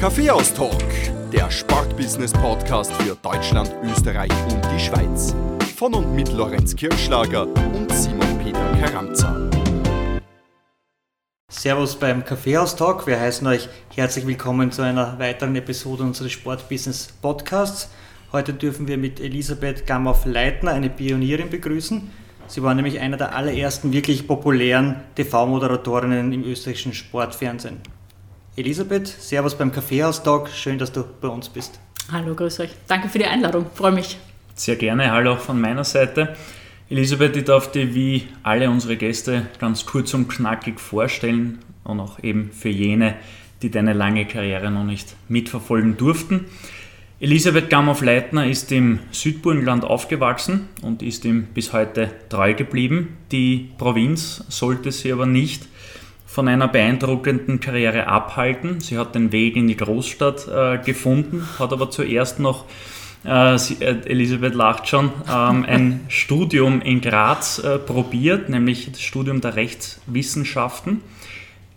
Kaffeehaus-Talk, der Sportbusiness-Podcast für Deutschland, Österreich und die Schweiz. Von und mit Lorenz Kirschlager und Simon Peter Karamza. Servus beim Kaffeehaus-Talk. Wir heißen euch herzlich willkommen zu einer weiteren Episode unseres Sportbusiness-Podcasts. Heute dürfen wir mit Elisabeth Gamhoff-Leitner, eine Pionierin, begrüßen. Sie war nämlich einer der allerersten wirklich populären TV-Moderatorinnen im österreichischen Sportfernsehen. Elisabeth, Servus beim Kaffeehaus-Talk. Schön, dass du bei uns bist. Hallo, grüß euch. Danke für die Einladung. Freue mich. Sehr gerne. Hallo auch von meiner Seite. Elisabeth, ich darf dir wie alle unsere Gäste ganz kurz und knackig vorstellen und auch eben für jene, die deine lange Karriere noch nicht mitverfolgen durften. Elisabeth Gamhoff-Leitner ist im Südburgenland aufgewachsen und ist ihm bis heute treu geblieben. Die Provinz sollte sie aber nicht von einer beeindruckenden Karriere abhalten. Sie hat den Weg in die Großstadt äh, gefunden, hat aber zuerst noch, äh, sie, äh, Elisabeth lacht schon, ähm, ein Studium in Graz äh, probiert, nämlich das Studium der Rechtswissenschaften.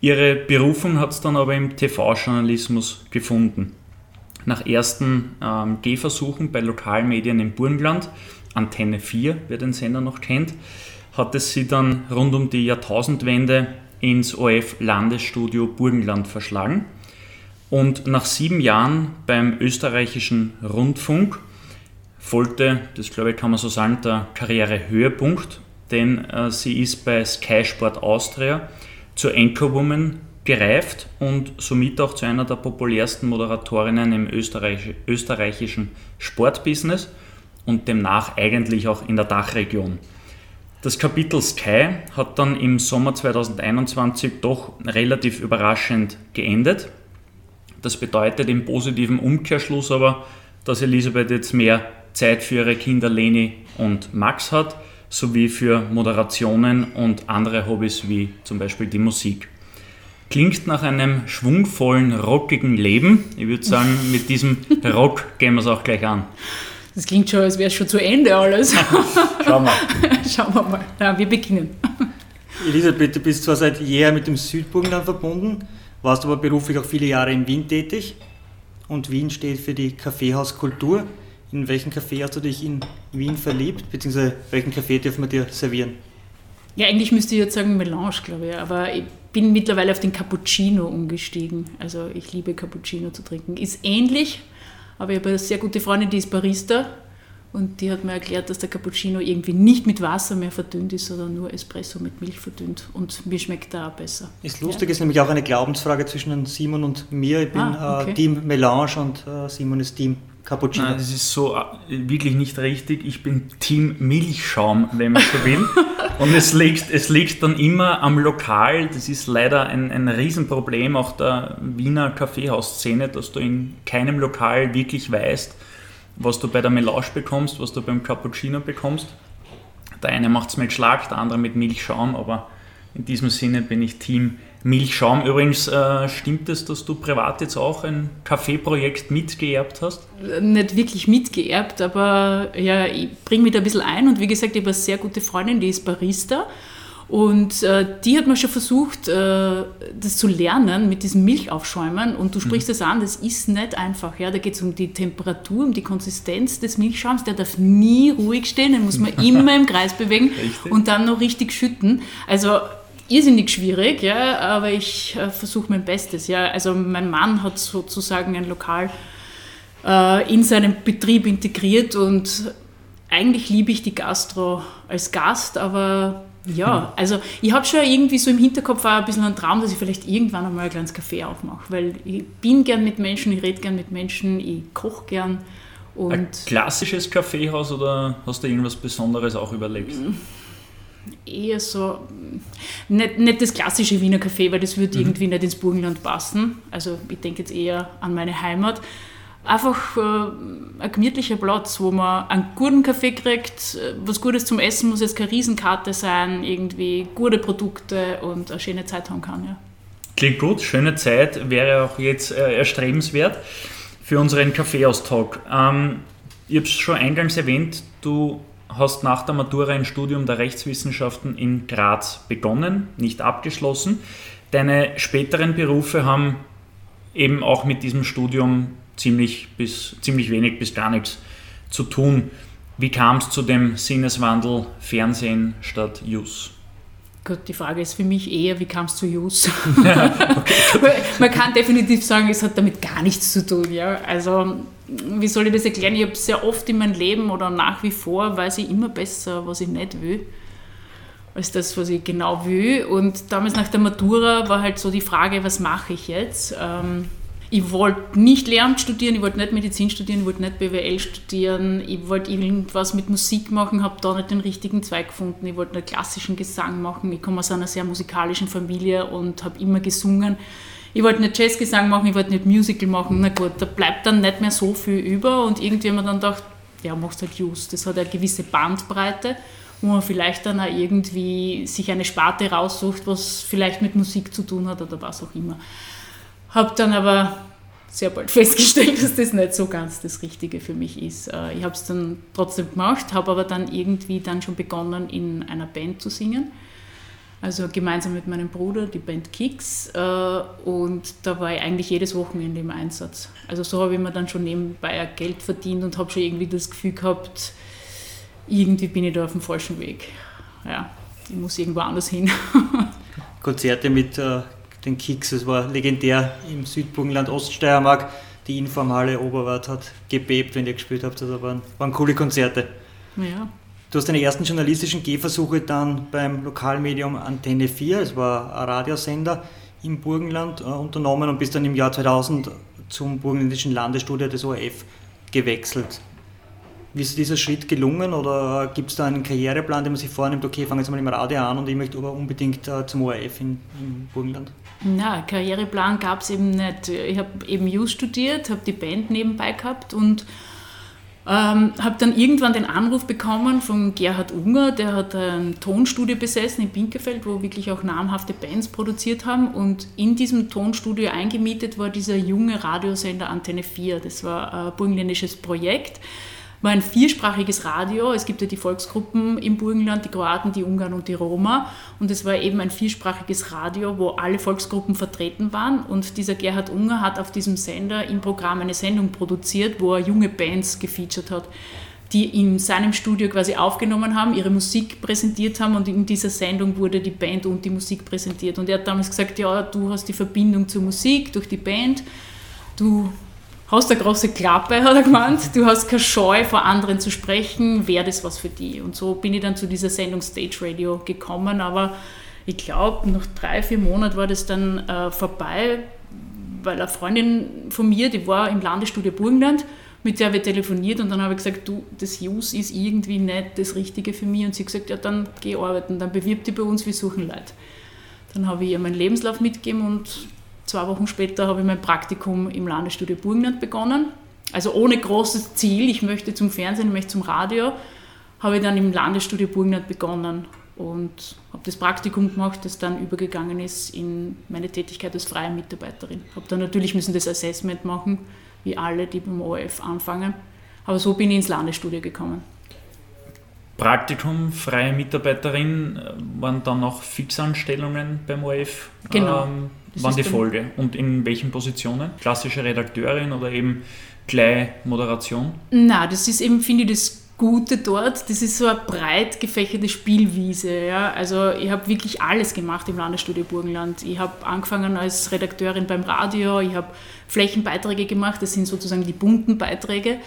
Ihre Berufung hat es dann aber im TV-Journalismus gefunden nach ersten ähm, Gehversuchen bei Lokalmedien im Burgenland, Antenne 4, wer den Sender noch kennt, hat es sie dann rund um die Jahrtausendwende ins OF-Landesstudio Burgenland verschlagen. Und nach sieben Jahren beim österreichischen Rundfunk folgte, das glaube ich kann man so sagen, der Karrierehöhepunkt, denn äh, sie ist bei Sky Sport Austria zur Anchorwoman gereift und somit auch zu einer der populärsten Moderatorinnen im Österreich, österreichischen Sportbusiness und demnach eigentlich auch in der Dachregion. Das Kapitel Sky hat dann im Sommer 2021 doch relativ überraschend geendet. Das bedeutet im positiven Umkehrschluss aber, dass Elisabeth jetzt mehr Zeit für ihre Kinder Leni und Max hat, sowie für Moderationen und andere Hobbys wie zum Beispiel die Musik. Klingt nach einem schwungvollen, rockigen Leben. Ich würde sagen, mit diesem Rock gehen wir es auch gleich an. Das klingt schon, als wäre es schon zu Ende alles. Schauen wir. Schauen wir mal. Ja, wir beginnen. Elisabeth, du bist zwar seit jeher mit dem Südburgenland verbunden, warst aber beruflich auch viele Jahre in Wien tätig. Und Wien steht für die Kaffeehauskultur. In welchen Kaffee hast du dich in Wien verliebt, beziehungsweise welchen Kaffee dürfen wir dir servieren? Ja, eigentlich müsste ich jetzt sagen Melange, glaube ich, aber ich bin mittlerweile auf den Cappuccino umgestiegen. Also ich liebe Cappuccino zu trinken. Ist ähnlich, aber ich habe eine sehr gute Freundin, die ist Barista und die hat mir erklärt, dass der Cappuccino irgendwie nicht mit Wasser mehr verdünnt ist, sondern nur Espresso mit Milch verdünnt. Und mir schmeckt da auch besser. Ist lustig, ja. ist nämlich auch eine Glaubensfrage zwischen Simon und mir. Ich bin ah, okay. äh, Team Melange und äh, Simon ist Team Cappuccino. Nein, das ist so äh, wirklich nicht richtig. Ich bin Team Milchschaum, wenn man so will. Und es liegt, es liegt dann immer am Lokal. Das ist leider ein, ein Riesenproblem auch der Wiener Kaffeehausszene, dass du in keinem Lokal wirklich weißt, was du bei der Melange bekommst, was du beim Cappuccino bekommst. Der eine macht es mit Schlag, der andere mit Milchschaum, aber in diesem Sinne bin ich Team Milchschaum. Übrigens, äh, stimmt es, dass du privat jetzt auch ein Kaffeeprojekt mitgeerbt hast? Nicht wirklich mitgeerbt, aber ja, ich bringe mich da ein bisschen ein und wie gesagt, ich habe eine sehr gute Freundin, die ist Barista. Und äh, die hat mir schon versucht, äh, das zu lernen mit diesem Milchaufschäumen. Und du sprichst es mhm. an, das ist nicht einfach. Ja? Da geht es um die Temperatur, um die Konsistenz des Milchschaums. Der darf nie ruhig stehen, den muss man immer im Kreis bewegen richtig. und dann noch richtig schütten. Also irrsinnig schwierig, ja, aber ich äh, versuche mein Bestes. Ja. Also mein Mann hat sozusagen ein Lokal äh, in seinem Betrieb integriert und eigentlich liebe ich die Gastro als Gast, aber ja, also ich habe schon irgendwie so im Hinterkopf auch ein bisschen einen Traum, dass ich vielleicht irgendwann einmal ein kleines Café aufmache, weil ich bin gern mit Menschen, ich rede gern mit Menschen, ich koche gern. Und ein klassisches Kaffeehaus oder hast du irgendwas Besonderes auch überlegt? Eher so, nicht, nicht das klassische Wiener Café, weil das würde mhm. irgendwie nicht ins Burgenland passen. Also ich denke jetzt eher an meine Heimat. Einfach äh, ein gemütlicher Platz, wo man einen guten Kaffee kriegt, was Gutes zum Essen muss jetzt keine Riesenkarte sein, irgendwie gute Produkte und eine schöne Zeit haben kann. Ja. Klingt gut, schöne Zeit wäre auch jetzt äh, erstrebenswert für unseren Kaffeeaustalk. Ähm, ich habe es schon eingangs erwähnt, du hast nach der Matura ein Studium der Rechtswissenschaften in Graz begonnen, nicht abgeschlossen. Deine späteren Berufe haben eben auch mit diesem Studium ziemlich, bis, ziemlich wenig bis gar nichts zu tun. Wie kam es zu dem Sinneswandel Fernsehen statt Jus? Gut, die Frage ist für mich eher, wie kam es zu Jus? Man kann definitiv sagen, es hat damit gar nichts zu tun. Ja? Also, wie soll ich das erklären? Ich habe sehr oft in meinem Leben oder nach wie vor weiß ich immer besser, was ich nicht will, als das, was ich genau will. Und damals nach der Matura war halt so die Frage, was mache ich jetzt? Ähm, ich wollte nicht Lehramt studieren, ich wollte nicht Medizin studieren, ich wollte nicht BWL studieren, ich wollte irgendwas mit Musik machen, habe da nicht den richtigen Zweig gefunden, ich wollte einen klassischen Gesang machen, ich komme aus einer sehr musikalischen Familie und habe immer gesungen. Ich wollte nicht Jazzgesang machen, ich wollte nicht Musical machen, na gut, da bleibt dann nicht mehr so viel über und irgendwie haben wir dann gedacht, ja, machst halt Just, das hat eine gewisse Bandbreite wo man vielleicht dann auch irgendwie sich eine Sparte raussucht, was vielleicht mit Musik zu tun hat oder was auch immer. Habe dann aber sehr bald festgestellt, dass das nicht so ganz das Richtige für mich ist. Äh, ich habe es dann trotzdem gemacht, habe aber dann irgendwie dann schon begonnen, in einer Band zu singen. Also gemeinsam mit meinem Bruder, die Band Kicks. Äh, und da war ich eigentlich jedes Wochenende im Einsatz. Also so habe ich mir dann schon nebenbei Geld verdient und habe schon irgendwie das Gefühl gehabt, irgendwie bin ich da auf dem falschen Weg. Ja, ich muss irgendwo anders hin. Konzerte mit äh, den Kicks. Es war legendär im Südburgenland Oststeiermark. Die Informhalle Oberwart hat gebebt, wenn ihr gespielt habt. Das waren, waren coole Konzerte. Ja. Du hast deine ersten journalistischen Gehversuche dann beim Lokalmedium Antenne 4, es war ein Radiosender im Burgenland, äh, unternommen und bist dann im Jahr 2000 zum Burgenländischen Landesstudio des ORF gewechselt. Wie ist dieser Schritt gelungen oder gibt es da einen Karriereplan, den man sich vornimmt, okay, fange jetzt mal im Radio an und ich möchte aber unbedingt äh, zum ORF in, im Burgenland? Na, Karriereplan gab es eben nicht. Ich habe eben Jus studiert, habe die Band nebenbei gehabt und ähm, habe dann irgendwann den Anruf bekommen von Gerhard Unger, der hat ein Tonstudio besessen in Binkefeld, wo wirklich auch namhafte Bands produziert haben. Und in diesem Tonstudio eingemietet war dieser junge Radiosender Antenne 4. Das war ein burgenländisches Projekt war ein viersprachiges Radio. Es gibt ja die Volksgruppen im Burgenland, die Kroaten, die Ungarn und die Roma. Und es war eben ein viersprachiges Radio, wo alle Volksgruppen vertreten waren. Und dieser Gerhard Unger hat auf diesem Sender im Programm eine Sendung produziert, wo er junge Bands gefeatured hat die in seinem Studio quasi aufgenommen haben, ihre Musik präsentiert haben und in dieser Sendung wurde die Band und die Musik präsentiert. Und er hat damals gesagt, ja, du hast die Verbindung zur Musik durch die Band, du hast eine große Klappe, hat er gemeint. Du hast keine Scheu, vor anderen zu sprechen, wäre das was für die. Und so bin ich dann zu dieser Sendung Stage Radio gekommen. Aber ich glaube, nach drei, vier Monaten war das dann äh, vorbei, weil eine Freundin von mir, die war im Landesstudio Burgenland, mit der wir telefoniert und dann habe ich gesagt, du, das Use ist irgendwie nicht das Richtige für mich. Und sie hat gesagt, ja, dann geh arbeiten, dann bewirb dich bei uns, wir suchen Leute. Dann habe ich ihr meinen Lebenslauf mitgegeben und zwei Wochen später habe ich mein Praktikum im Landesstudio Burgenland begonnen. Also ohne großes Ziel, ich möchte zum Fernsehen, ich möchte zum Radio, habe ich dann im Landesstudio Burgenland begonnen und habe das Praktikum gemacht, das dann übergegangen ist in meine Tätigkeit als freie Mitarbeiterin. Habe dann natürlich müssen das Assessment machen, wie alle, die beim ORF anfangen. Aber so bin ich ins Landesstudio gekommen. Praktikum, freie Mitarbeiterin, waren dann noch Fixanstellungen beim ORF? Genau. Ähm, waren die Folge? Und in welchen Positionen? Klassische Redakteurin oder eben gleich Moderation? Na, das ist eben, finde ich, das Gute dort, das ist so eine breit gefächerte Spielwiese. Ja? Also ich habe wirklich alles gemacht im Landesstudio Burgenland. Ich habe angefangen als Redakteurin beim Radio, ich habe Flächenbeiträge gemacht, das sind sozusagen die bunten Beiträge.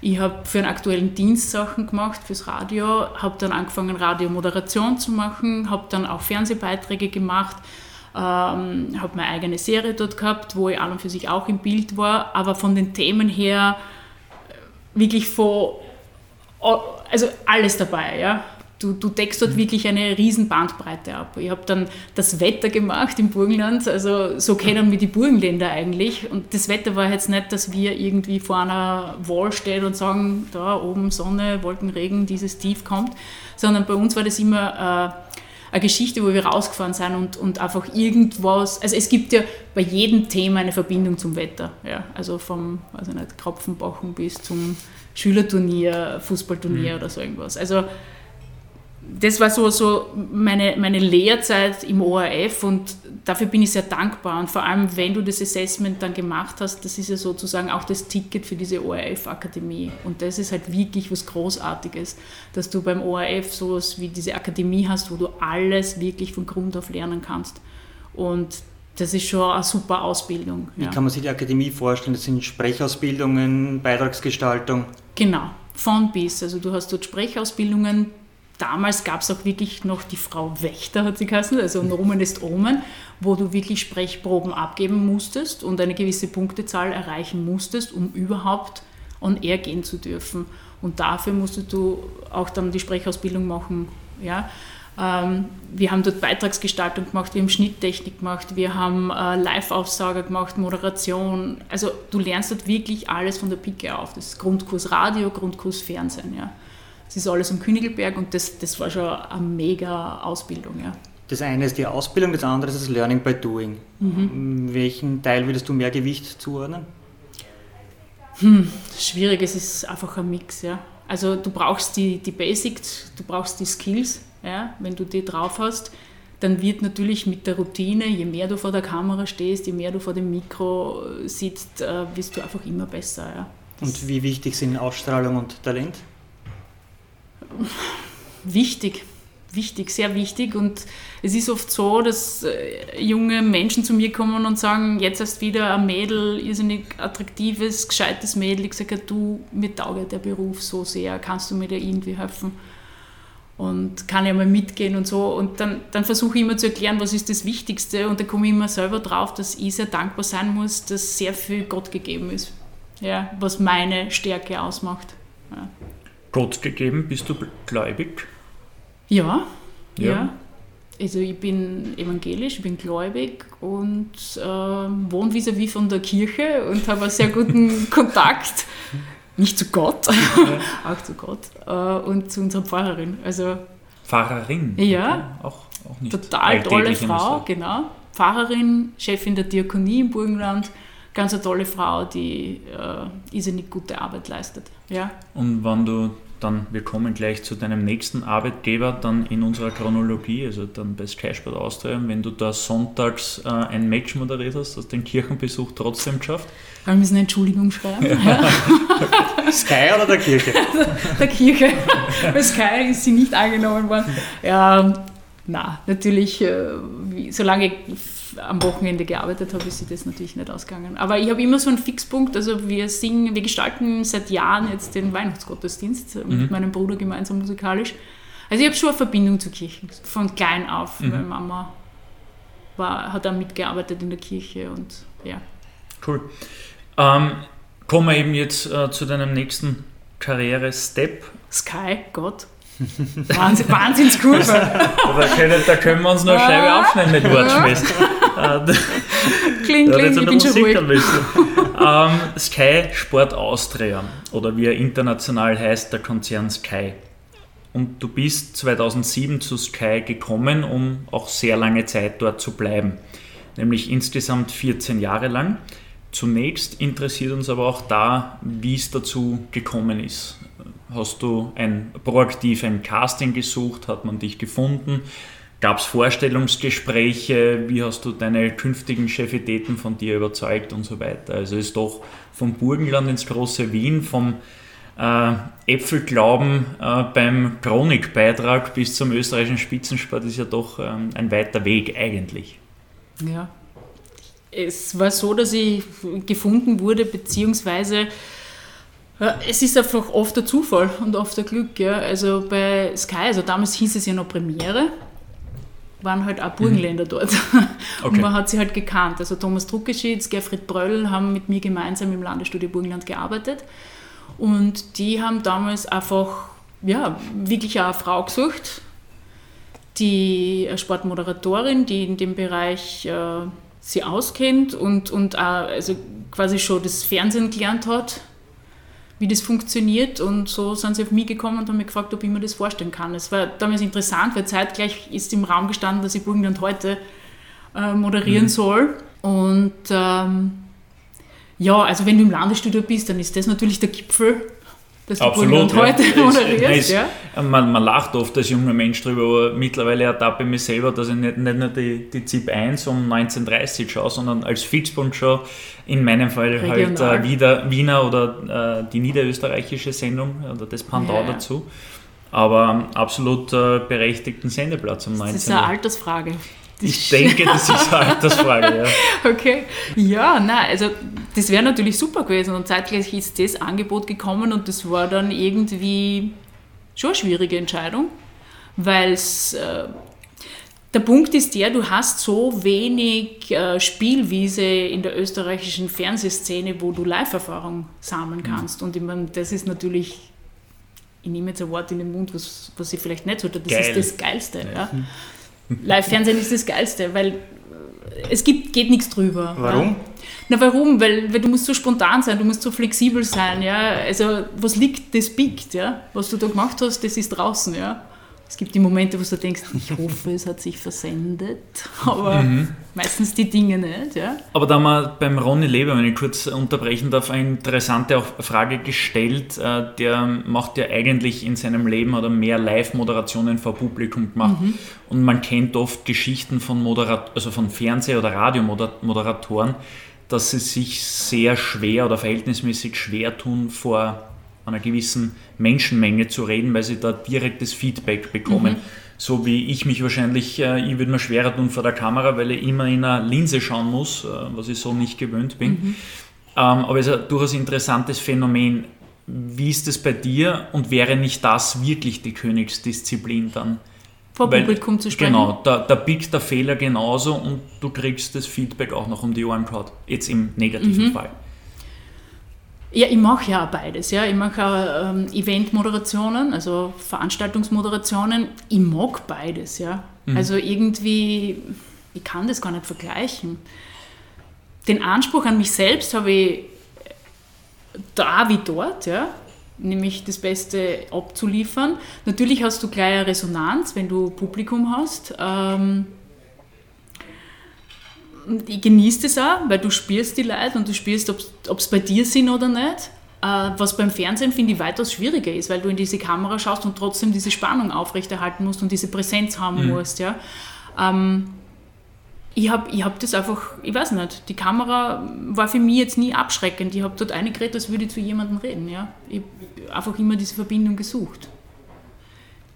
Ich habe für einen aktuellen Dienst Sachen gemacht, fürs Radio, habe dann angefangen, Radiomoderation zu machen, habe dann auch Fernsehbeiträge gemacht, ähm, habe meine eigene Serie dort gehabt, wo ich an und für sich auch im Bild war, aber von den Themen her äh, wirklich von, also alles dabei, ja. Du, du deckst dort mhm. wirklich eine riesen Bandbreite ab. Ich habe dann das Wetter gemacht im Burgenland, also so kennen wir die Burgenländer eigentlich. Und das Wetter war jetzt nicht, dass wir irgendwie vor einer Wall stehen und sagen, da oben Sonne, Wolkenregen, dieses Tief kommt, sondern bei uns war das immer äh, eine Geschichte, wo wir rausgefahren sind und, und einfach irgendwas, also es gibt ja bei jedem Thema eine Verbindung zum Wetter. Ja, also vom, weiß ich nicht, Kropfenbachen bis zum Schülerturnier, Fußballturnier mhm. oder so irgendwas. Also das war so, so meine, meine Lehrzeit im ORF und dafür bin ich sehr dankbar. Und vor allem, wenn du das Assessment dann gemacht hast, das ist ja sozusagen auch das Ticket für diese ORF-Akademie. Und das ist halt wirklich was Großartiges, dass du beim ORF sowas wie diese Akademie hast, wo du alles wirklich von Grund auf lernen kannst. Und das ist schon eine super Ausbildung. Wie ja. kann man sich die Akademie vorstellen? Das sind Sprechausbildungen, Beitragsgestaltung? Genau, von bis. Also du hast dort Sprechausbildungen, damals gab es auch wirklich noch die Frau Wächter, hat sie geheißen, also Nomen ist Omen, wo du wirklich Sprechproben abgeben musstest und eine gewisse Punktezahl erreichen musstest, um überhaupt on air gehen zu dürfen. Und dafür musstest du auch dann die Sprechausbildung machen. Ja? Ähm, wir haben dort Beitragsgestaltung gemacht, wir haben Schnitttechnik gemacht, wir haben äh, Live-Aufsager gemacht, Moderation. Also du lernst dort wirklich alles von der Pike auf. Das ist Grundkurs Radio, Grundkurs Fernsehen. Ja. Es ist alles am Königelberg und das, das war schon eine mega Ausbildung. Ja. Das eine ist die Ausbildung, das andere ist das Learning by Doing. Mhm. Welchen Teil würdest du mehr Gewicht zuordnen? Hm, schwierig, es ist einfach ein Mix. Ja. Also du brauchst die, die Basics, du brauchst die Skills. Ja. Wenn du die drauf hast, dann wird natürlich mit der Routine, je mehr du vor der Kamera stehst, je mehr du vor dem Mikro sitzt, äh, wirst du einfach immer besser. Ja. Und wie wichtig sind Ausstrahlung und Talent? Wichtig, wichtig, sehr wichtig. Und es ist oft so, dass äh, junge Menschen zu mir kommen und sagen, jetzt erst wieder ein Mädel, irrsinnig attraktives, gescheites Mädel. Ich sage, du, mir taugt der Beruf so sehr, kannst du mir da irgendwie helfen? Und kann ja mal mitgehen und so. Und dann, dann versuche ich immer zu erklären, was ist das Wichtigste. Und da komme ich immer selber drauf, dass ich sehr dankbar sein muss, dass sehr viel Gott gegeben ist. Ja, was meine Stärke ausmacht. Ja. Gott gegeben? Bist du gläubig? Ja, ja. ja. Also ich bin evangelisch, ich bin gläubig und äh, wohne vis-à-vis von der Kirche und habe einen sehr guten Kontakt. Nicht zu Gott, auch zu Gott äh, und zu unserer Pfarrerin. Also, Pfarrerin? Ja, auch, auch nicht total tolle Frau, genau. Pfarrerin, Chefin der Diakonie im Burgenland, ganz eine tolle Frau, die äh, irrsinnig gute Arbeit leistet. Ja. Und wenn du dann, wir kommen gleich zu deinem nächsten Arbeitgeber, dann in unserer Chronologie, also dann bei Sky Sport Austria, wenn du da sonntags äh, ein Match moderiert hast, hast du den Kirchenbesuch trotzdem geschafft? Wir müssen eine Entschuldigung schreiben. Ja. Sky oder der Kirche? der Kirche. Bei Sky ist sie nicht angenommen worden. Ja, na, natürlich, äh, solange am Wochenende gearbeitet habe, ist sich das natürlich nicht ausgegangen. Aber ich habe immer so einen Fixpunkt, also wir singen, wir gestalten seit Jahren jetzt den Weihnachtsgottesdienst mhm. mit meinem Bruder gemeinsam musikalisch. Also ich habe schon eine Verbindung zur Kirche, von klein auf, mhm. weil Mama war, hat da mitgearbeitet in der Kirche und ja. Cool. Ähm, kommen wir eben jetzt äh, zu deinem nächsten Karriere-Step. Sky, Gott. Wahnsinn, Wahnsinnskurve. da, können, da können wir uns noch eine Scheibe aufschneiden mit Wortschwest. kling, kling, ich bin schon ruhig. ähm, Sky Sport Austria oder wie er international heißt, der Konzern Sky. Und du bist 2007 zu Sky gekommen, um auch sehr lange Zeit dort zu bleiben. Nämlich insgesamt 14 Jahre lang. Zunächst interessiert uns aber auch da, wie es dazu gekommen ist. Hast du ein proaktiv ein Casting gesucht? Hat man dich gefunden? Gab es Vorstellungsgespräche? Wie hast du deine künftigen Chefitäten von dir überzeugt und so weiter? Also ist doch vom Burgenland ins große Wien, vom äh, Äpfelglauben äh, beim Chronikbeitrag bis zum österreichischen Spitzensport ist ja doch ähm, ein weiter Weg eigentlich. Ja, es war so, dass ich gefunden wurde, beziehungsweise es ist einfach oft der Zufall und oft der Glück. Ja. Also bei Sky, also damals hieß es ja noch Premiere, waren halt auch Burgenländer mhm. dort. Okay. Und man hat sie halt gekannt. Also Thomas Druckeschitz, Gerfried Bröll haben mit mir gemeinsam im Landesstudio Burgenland gearbeitet. Und die haben damals einfach, ja, wirklich auch eine Frau gesucht, die Sportmoderatorin, die in dem Bereich äh, sie auskennt und, und auch, also quasi schon das Fernsehen gelernt hat wie das funktioniert. Und so sind sie auf mich gekommen und haben mich gefragt, ob ich mir das vorstellen kann. Es war damals interessant, weil zeitgleich ist im Raum gestanden, dass ich Burgenland heute äh, moderieren mhm. soll. Und ähm, ja, also wenn du im Landesstudio bist, dann ist das natürlich der Gipfel. Dass du Absolut, Burgenland heute ja. moderierst. Ja? Man, man lacht oft als junger Mensch drüber, aber mittlerweile ertappe ich mich selber, dass ich nicht, nicht nur die, die ZIP 1 um 1930 schaue, sondern als Fixpunkt schaue, in meinem Fall halt Regional. äh, wieder Wiener oder äh, die niederösterreichische Sendung oder das Pendant Ja, ja. dazu. Aber ähm, absolut äh, berechtigten Sendeplatz um Das 19 ist eine. Altersfrage. Ich denke, das ist eine Altersfrage, ja. Okay. Ja, nein, also das wäre natürlich super gewesen und zeitgleich ist das Angebot gekommen und das war dann irgendwie schon eine schwierige Entscheidung, weil es äh, der Punkt ist der, du hast so wenig äh, Spielwiese in der österreichischen Fernsehszene, wo du Live-Erfahrung sammeln kannst. Und ich meine, das ist natürlich, ich nehme jetzt ein Wort in den Mund, was, was ich vielleicht nicht sollte, das Geil. ist das Geilste. Ja. Live-Fernsehen ist das Geilste, weil äh, es gibt, geht nichts drüber. Warum? Ja. Na warum? Weil, weil du musst so spontan sein, du musst so flexibel sein, ja. Also was liegt, das biegt, ja. Was du da gemacht hast, das ist draußen, ja. Es gibt die Momente, wo du denkst, ich hoffe, es hat sich versendet, aber meistens die Dinge nicht, ja. Aber da haben wir beim Ronny Leber, wenn ich kurz unterbrechen darf, eine interessante Frage gestellt. Äh, Der macht ja eigentlich in seinem Leben oder mehr Live-Moderationen vor Publikum gemacht. Und man kennt oft Geschichten von, Moderat also von Fernseh- oder Radiomoderatoren, dass sie sich sehr schwer oder verhältnismäßig schwer tun, vor einer gewissen Menschenmenge zu reden, weil sie da direktes Feedback bekommen. So wie ich mich wahrscheinlich, äh, ich würde mir schwerer tun vor der Kamera, weil ich immer in einer Linse schauen muss, äh, was ich so nicht gewöhnt bin. Ähm, aber es ist ein durchaus interessantes Phänomen. Wie ist es bei dir und wäre nicht das wirklich die Königsdisziplin dann? Vor Weil- Publikum zu sprechen. Genau, da, da biegt der Fehler genauso und du kriegst das Feedback auch noch um die Ohren gehauen. Jetzt im negativen Fall. Ja, ich mache ja beides. Ja. Ich mache auch ähm, Eventmoderationen, also Veranstaltungsmoderationen. Ich mag beides. Ja. Also irgendwie, ich kann das gar nicht vergleichen. Den Anspruch an mich selbst habe ich da wie dort, ja. nämlich das Beste abzuliefern. Natürlich hast du gleich eine Resonanz, wenn du Publikum hast. Ähm, und ich genieße das auch, weil du spürst die Leute und du spürst, ob es bei dir sind oder nicht. Äh, was beim Fernsehen, finde ich, weitaus schwieriger ist, weil du in diese Kamera schaust und trotzdem diese Spannung aufrechterhalten musst und diese Präsenz haben musst. Ja. Ähm, ich habe ich hab das einfach, ich weiß nicht, die Kamera war für mich jetzt nie abschreckend. Ich habe dort eingeredet, als würde ich zu jemandem reden. Ja. Ich habe einfach immer diese Verbindung gesucht.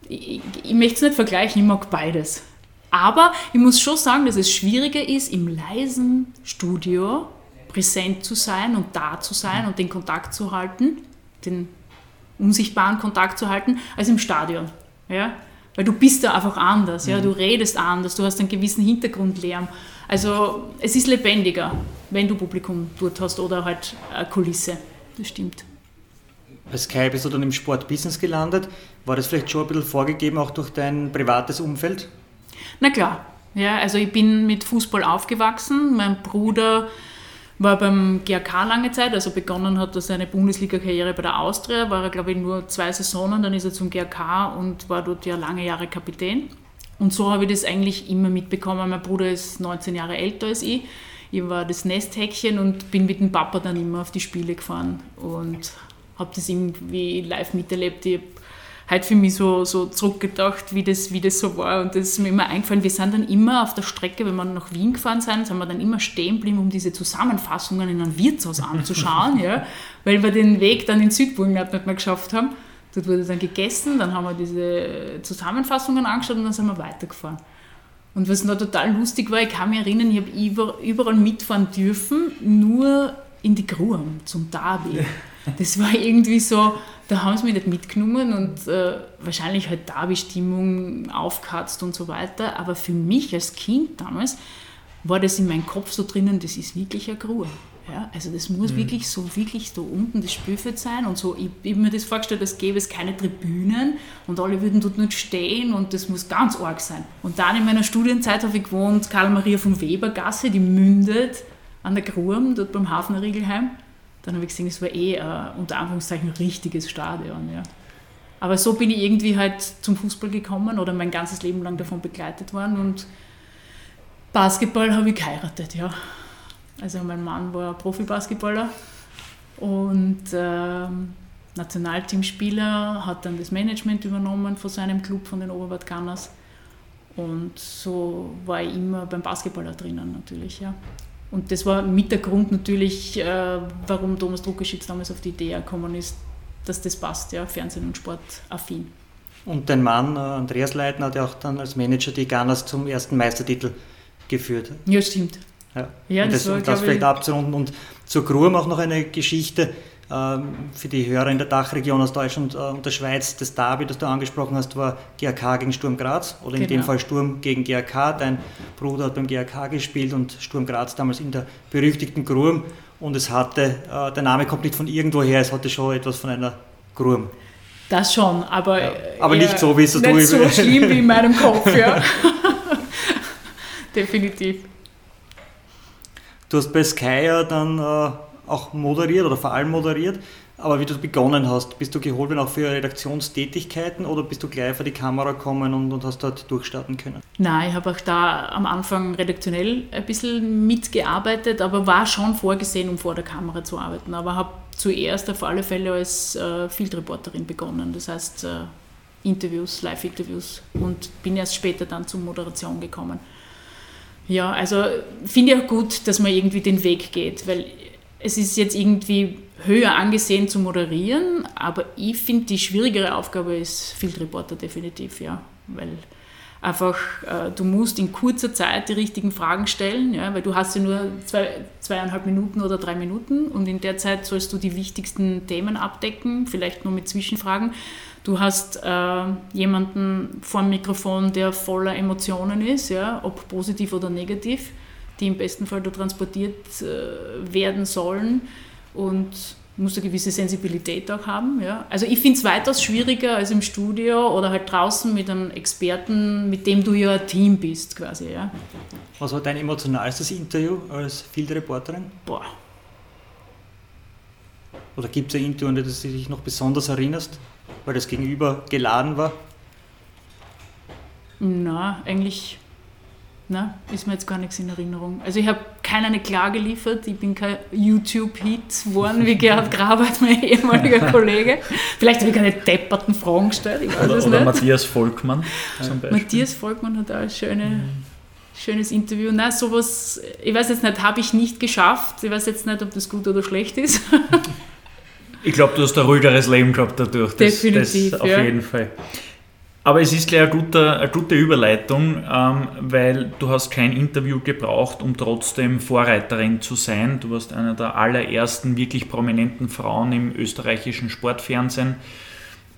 Ich, ich, ich möchte es nicht vergleichen, ich mag beides. Aber ich muss schon sagen, dass es schwieriger ist, im leisen Studio präsent zu sein und da zu sein und den Kontakt zu halten, den unsichtbaren Kontakt zu halten, als im Stadion. Ja? Weil du bist da einfach anders, ja? du redest anders, du hast einen gewissen Hintergrundlärm. Also es ist lebendiger, wenn du Publikum dort hast oder halt eine Kulisse. Das stimmt. Bei Sky bist du dann im Sportbusiness gelandet. War das vielleicht schon ein bisschen vorgegeben, auch durch dein privates Umfeld? Na klar, ja, also ich bin mit Fußball aufgewachsen. Mein Bruder war beim GRK lange Zeit, also begonnen hat er seine Bundesliga-Karriere bei der Austria, war er glaube ich nur zwei Saisonen, dann ist er zum GRK und war dort ja lange Jahre Kapitän. Und so habe ich das eigentlich immer mitbekommen. Mein Bruder ist 19 Jahre älter als ich. Ich war das Nesthäkchen und bin mit dem Papa dann immer auf die Spiele gefahren und habe das irgendwie live miterlebt. Ich habe halt für mich so, so zurückgedacht, wie das, wie das so war. Und das ist mir immer eingefallen. Wir sind dann immer auf der Strecke, wenn wir nach Wien gefahren sind, sind wir dann immer stehen geblieben, um diese Zusammenfassungen in einem Wirtshaus anzuschauen, ja, weil wir den Weg dann in Südburgenland nicht mehr geschafft haben. Dort wurde dann gegessen, dann haben wir diese Zusammenfassungen angeschaut und dann sind wir weitergefahren. Und was noch total lustig war, ich kann mich erinnern, ich habe über- überall mitfahren dürfen, nur in die Gruam zum Derby. Das war irgendwie so, da haben sie mich nicht mitgenommen und äh, wahrscheinlich halt Derby-Stimmung aufkatzt und so weiter. Aber für mich als Kind damals war das in meinem Kopf so drinnen, das ist wirklich eine Gruhe. Ja, also das muss wirklich so wirklich da unten das Spielfeld sein und so. Ich, ich habe mir das vorgestellt, als gäbe es keine Tribünen und alle würden dort nicht stehen und das muss ganz arg sein. Und dann in meiner Studienzeit habe ich gewohnt, Karl-Maria von Webergasse, die mündet an der Gruam, dort beim Hafner Riegelheim. Dann habe ich gesehen, es war eh äh, unter Anführungszeichen ein richtiges Stadion. Ja. Aber so bin ich irgendwie halt zum Fußball gekommen oder mein ganzes Leben lang davon begleitet worden und Basketball habe ich geheiratet, ja. Also mein Mann war Profi-Basketballer und ähm, Nationalteamspieler, hat dann das Management übernommen von seinem Club, von den Oberwart Gunners. Und so war ich immer beim Basketballer drinnen natürlich, ja. Und das war mit der Grund natürlich, äh, warum Thomas Druckeschitz damals auf die Idee gekommen ist, dass das passt, ja, Fernsehen und Sport affin. Und dein Mann, äh, Andreas Leitner, hat ja auch dann als Manager die Gunners zum ersten Meistertitel geführt. Ja, stimmt. Ja, ja das, das, war, das vielleicht abzurunden. Und zur Grum auch noch eine Geschichte für die Hörer in der Dachregion aus Deutschland äh, und der Schweiz. Das Derby, das du angesprochen hast, war GAK gegen Sturm Graz oder in genau. dem Fall Sturm gegen GAK. Dein Bruder hat beim GAK gespielt und Sturm Graz damals in der berüchtigten Grum. Und es hatte, äh, der Name kommt nicht von irgendwoher, es hatte schon etwas von einer Grum. Das schon, aber. Ja. Aber nicht so, wie es du Nicht so schlimm wie in meinem Kopf, ja. Definitiv. Du hast bei Sky ja dann äh, auch moderiert oder vor allem moderiert. Aber wie du begonnen hast, bist du geholt worden auch für Redaktionstätigkeiten oder bist du gleich vor die Kamera gekommen und, und hast dort durchstarten können? Nein, ich habe auch da am Anfang redaktionell ein bisschen mitgearbeitet, aber war schon vorgesehen, um vor der Kamera zu arbeiten. Aber habe zuerst auf alle Fälle als äh, Field-Reporterin begonnen. Das heißt, äh, Interviews, Live-Interviews und bin erst später dann zur Moderation gekommen. Ja, also finde ich auch gut, dass man irgendwie den Weg geht, weil es ist jetzt irgendwie höher angesehen zu moderieren, aber ich finde, die schwierigere Aufgabe ist Field Reporter definitiv, ja, weil einfach äh, du musst in kurzer Zeit die richtigen Fragen stellen, ja, weil du hast ja nur zwei, zweieinhalb Minuten oder drei Minuten und in der Zeit sollst du die wichtigsten Themen abdecken, vielleicht nur mit Zwischenfragen. Du hast äh, jemanden vor dem Mikrofon, der voller Emotionen ist, ja, ob positiv oder negativ die im besten Fall da transportiert äh, werden sollen und muss eine gewisse Sensibilität auch haben. Ja. Also ich finde es weitaus schwieriger als im Studio oder halt draußen mit einem Experten, mit dem du ja ein Team bist quasi. Ja. Was war dein emotionalstes Interview als Field-Reporterin? Boah. Oder gibt es ein Interview, an das du dich noch besonders erinnerst, weil das Gegenüber geladen war? Na, eigentlich na, ist mir jetzt gar nichts in Erinnerung. Also ich habe keinen Klage geliefert, ich bin kein YouTube-Hit geworden, wie Gerhard Grabert, mein ehemaliger Kollege. Vielleicht habe ich keine depperten Fragen gestellt, ich weiß oder, es oder nicht. Matthias Volkmann zum Beispiel. Matthias Volkmann hat auch ein schöne, mhm. schönes Interview. Nein, sowas, ich weiß jetzt nicht, habe ich nicht geschafft. Ich weiß jetzt nicht, ob das gut oder schlecht ist. ich glaube, du hast ein ruhigeres Leben gehabt dadurch. Das, Definitiv, das auf ja. jeden Fall. Aber es ist gleich eine gute, eine gute Überleitung, ähm, weil du hast kein Interview gebraucht, um trotzdem Vorreiterin zu sein. Du warst eine der allerersten wirklich prominenten Frauen im österreichischen Sportfernsehen.